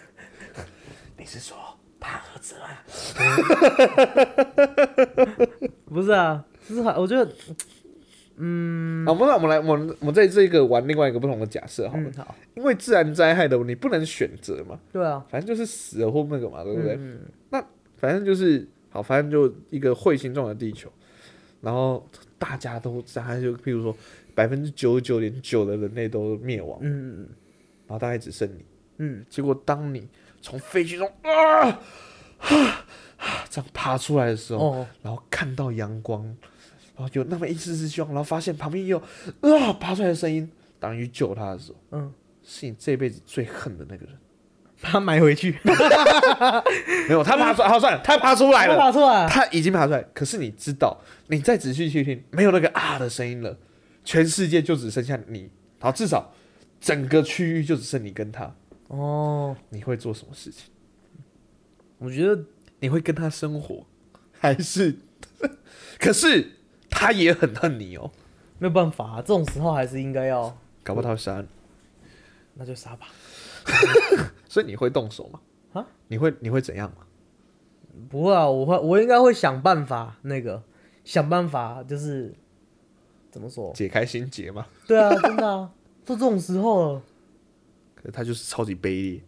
Speaker 2: (laughs)
Speaker 1: 你是说怕核子吗？(laughs)
Speaker 2: 不是啊，就是还我觉得，嗯，
Speaker 1: 啊，我们那我们来，我们我们在这个玩另外一个不同的假设好了，
Speaker 2: 嗯好，
Speaker 1: 因为自然灾害的你不能选择嘛，
Speaker 2: 对啊，
Speaker 1: 反正就是死了或那个嘛，对不对？
Speaker 2: 嗯，
Speaker 1: 反正就是好，反正就一个彗星撞的地球，然后大家都大家就譬如说百分之九十九点九的人类都灭亡，
Speaker 2: 嗯。
Speaker 1: 然后大概只剩你，
Speaker 2: 嗯。
Speaker 1: 结果当你从废墟中啊这样爬出来的时
Speaker 2: 嗯，
Speaker 1: 候，
Speaker 2: 哦，
Speaker 1: 然后看到阳光，然后有那么一丝丝希望，然后发现旁边也有啊爬出来的声音，当你去救他的时候，
Speaker 2: 嗯，
Speaker 1: 是你这辈子最恨的那个人。
Speaker 2: 把它埋回去，(laughs)
Speaker 1: 没有，他爬出来，好算了，他爬出来
Speaker 2: 它
Speaker 1: 了，
Speaker 2: 爬出来，
Speaker 1: 他已经爬出来。可是你知道，你再仔细去听，没有那个啊的声音了，全世界就只剩下你，好，至少整个区域就只剩你跟他，
Speaker 2: 哦，
Speaker 1: 你会做什么事情？
Speaker 2: 我觉得
Speaker 1: 你会跟他生活，还是？(laughs) 可是他也很恨你哦，
Speaker 2: 没有办法、啊，这种时候还是应该要，
Speaker 1: 搞不好他会杀你。
Speaker 2: 那就杀吧。(laughs)
Speaker 1: 所以你会动手吗？
Speaker 2: 啊？
Speaker 1: 你会你会怎样吗？
Speaker 2: 不会啊，我会，我应该会想办法，那个想办法，就是怎么说？
Speaker 1: 解开心结吗？
Speaker 2: 对啊，真的啊，(laughs) 都这种时候了，
Speaker 1: 可是他就是超级卑劣，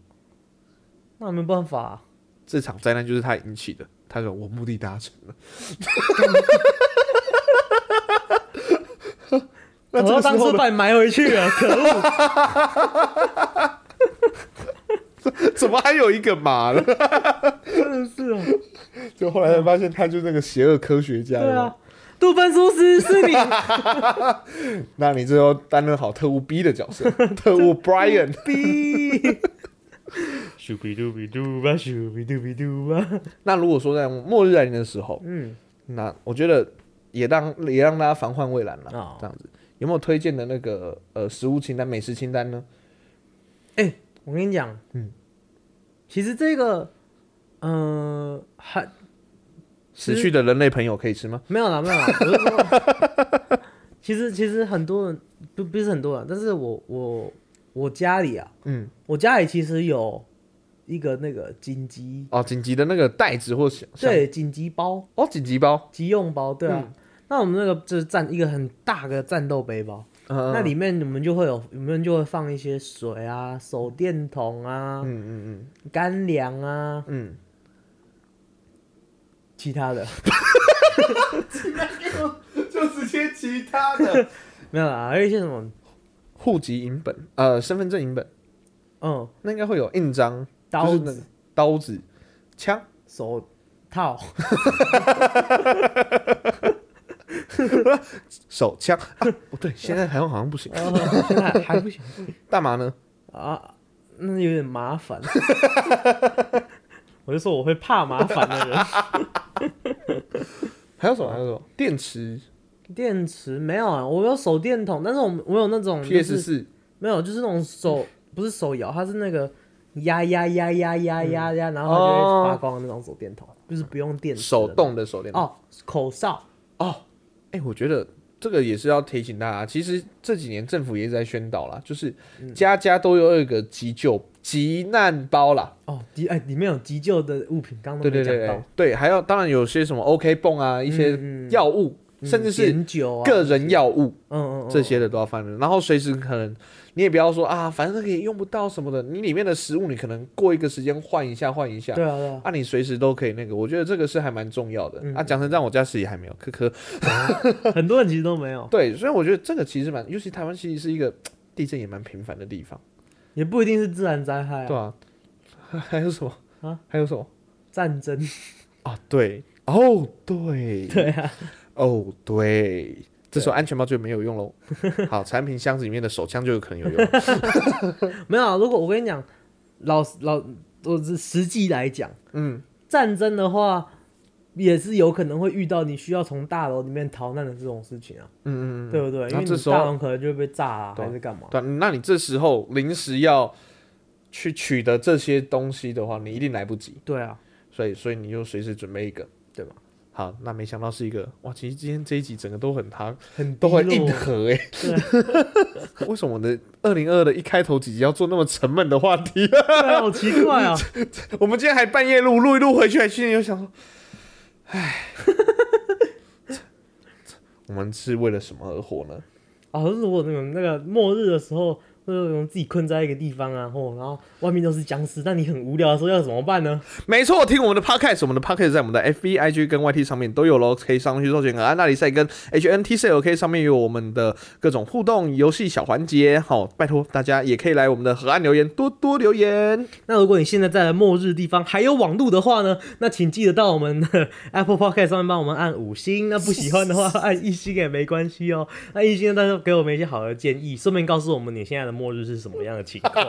Speaker 2: 那没办法、啊。
Speaker 1: 这场灾难就是他引起的。他说我目的达成了，(laughs)
Speaker 2: 我要当？初把你埋回去了，(laughs) 可恶！
Speaker 1: 怎么还有一个马呢？
Speaker 2: 真的是哦。
Speaker 1: 就后来才发现他就是那个邪恶科学家。
Speaker 2: 对啊，杜芬苏斯是你。(laughs)
Speaker 1: 那你最后担任好特务 B 的角色，特务 (laughs) Brian。
Speaker 2: B。咻比嘟比嘟吧，咻比嘟比嘟吧。
Speaker 1: 那如果说在末日来临的时候，
Speaker 2: 嗯，
Speaker 1: 那我觉得也让也让大家防患未然了。
Speaker 2: 哦
Speaker 1: 这样子有没有推荐的那个呃食物清单、美食清单呢？
Speaker 2: 哎我跟你讲，
Speaker 1: 嗯，
Speaker 2: 其实这个，呃，还
Speaker 1: 死去的人类朋友可以吃吗？
Speaker 2: 没有啦，没有啦。(laughs) 我是说，其实其实很多人不不是很多人，但是我我我家里啊，
Speaker 1: 嗯，
Speaker 2: 我家里其实有一个那个紧急
Speaker 1: 哦，紧急的那个袋子或像
Speaker 2: 对紧急包、
Speaker 1: 哦，紧急包，
Speaker 2: 急用包，对啊。
Speaker 1: 嗯
Speaker 2: 那我们那个就是战一个很大的战斗背包，
Speaker 1: 嗯
Speaker 2: 那里面我们就会有，我们就会放一些水啊、手电筒啊、
Speaker 1: 嗯嗯嗯。
Speaker 2: 干粮啊，
Speaker 1: 嗯。
Speaker 2: 其他的。
Speaker 1: 嗯，就直接其他的。(laughs)
Speaker 2: 没有啦，还有一些什么，
Speaker 1: 户籍影本，呃，身份证影本，
Speaker 2: 嗯，
Speaker 1: 那应该会有印章，
Speaker 2: 刀
Speaker 1: 就是那个刀子、枪，
Speaker 2: 手套，(laughs) (laughs)
Speaker 1: 手枪啊，不对，(laughs) 现在台湾好像不行。
Speaker 2: 呃现在还不行 (laughs)
Speaker 1: 大麻呢？
Speaker 2: 啊，那有点麻烦。我就说我会怕麻烦的人。
Speaker 1: 还有什么？还有什么？电池
Speaker 2: 电池没有啊，我有手电筒，但是我我有那种就
Speaker 1: PS
Speaker 2: 是
Speaker 1: 四，
Speaker 2: 没有，就是那种手不是手摇，它是那个压压压压压压压，然后它就
Speaker 1: 哦
Speaker 2: 会发光的那种手电筒，就是不用电池的
Speaker 1: 手动的手电筒。
Speaker 2: 哦，口哨
Speaker 1: 哦，哎、我觉得这个也是要提醒大家，其实这几年政府也一直在宣导啦，就是
Speaker 2: 嗯
Speaker 1: 家家都有一个急救急难包啦。
Speaker 2: 哦，急哎，里面有急救的物品，刚刚
Speaker 1: 对对对对还有当然有些什么 OK 泵啊，一些药物，甚至是个人药物、
Speaker 2: 嗯嗯嗯
Speaker 1: 这些的都要放着。然后随时可能你也不要说啊，反正可以用不到什么的，你里面的食物你可能过一个时间换一下换一下。
Speaker 2: 对啊对啊，
Speaker 1: 啊，你随时都可以那个，我觉得这个是还蛮重要的、
Speaker 2: 嗯
Speaker 1: 啊。讲成这样，我家其实还没有，科科。
Speaker 2: 很多人其实都没有，(laughs)
Speaker 1: 对，所以我觉得这个其实蛮，尤其台湾其实是一个地震也蛮频繁的地方，
Speaker 2: 也不一定是自然灾害啊，
Speaker 1: 对啊。还 (laughs) 还有什么
Speaker 2: 啊？
Speaker 1: 还有什么
Speaker 2: 战争，
Speaker 1: 啊？对，哦，对，(laughs)
Speaker 2: 对啊，
Speaker 1: 哦，对，这时候安全帽就没有用喽。(laughs) 好，产品箱子里面的手枪就有可能有用。(laughs)
Speaker 2: 没有啊。如果我跟你讲，老老我是实际来讲，
Speaker 1: 嗯，
Speaker 2: 战争的话。也是有可能会遇到你需要从大楼里面逃难的这种事情啊，
Speaker 1: 嗯嗯嗯，
Speaker 2: 对不对？因为
Speaker 1: 这时候
Speaker 2: 大楼可能就会被炸啊，
Speaker 1: 对
Speaker 2: 还是干嘛？
Speaker 1: 对啊，那你这时候临时要去取得这些东西的话，你一定来不及，
Speaker 2: 对啊，
Speaker 1: 所以所以你就随时准备一个，对吧？好，那没想到是一个哇，其实今天这一集整个都很他
Speaker 2: 很
Speaker 1: 都很硬核哎、(laughs) 为什么我的二零二的一开头几集要做那么沉闷的话题？
Speaker 2: 啊，好奇怪啊！(laughs)
Speaker 1: 我们今天还半夜录录一录回去，还心里又想说，唉，(laughs) 我们是为了什么而活呢？
Speaker 2: 啊，如果那个那个末日的时候，那种自己困在一个地方啊，或然后外面都是僵尸，那你很无聊的时候要怎么办呢？
Speaker 1: 没错，听我们的 podcast，我们的 podcast 在我们的 FB、IG 跟 YT 上面都有喽，可以上去搜寻啊。那里赛跟 HNT C L K 上面有我们的各种互动游戏小环节。好，拜托大家也可以来我们的河岸留言，多多留言。
Speaker 2: 那如果你现在在末日地方还有网路的话呢，那请记得到我们的 (laughs) Apple Podcast 上面帮我们按五星。那不喜欢的话 (laughs) 按一星也没关系哦。那一星呢，但是给我们一些好的建议，顺便告诉我们你现在的末日是什么样的情况。(laughs)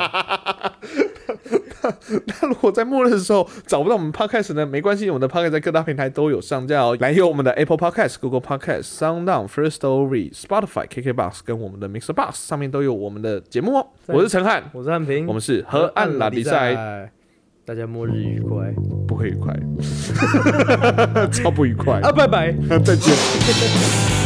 Speaker 1: 那如果在末日的时候找不到我们 podcast 呢，没关系，我们的 podcast 在各大平台都有上架哦。来有我们的 Apple Podcast、Google Podcast、SoundOn、First Story、Spotify、KKBox 跟我们的 Mixer Box 上面都有我们的节目哦。我是陈汉，
Speaker 2: 我是汉平，
Speaker 1: 我们是河岸拉比赛，，
Speaker 2: 大家末日愉快
Speaker 1: 不会愉快，(laughs) 超不愉快。
Speaker 2: 啊！拜拜。(laughs)
Speaker 1: 再见。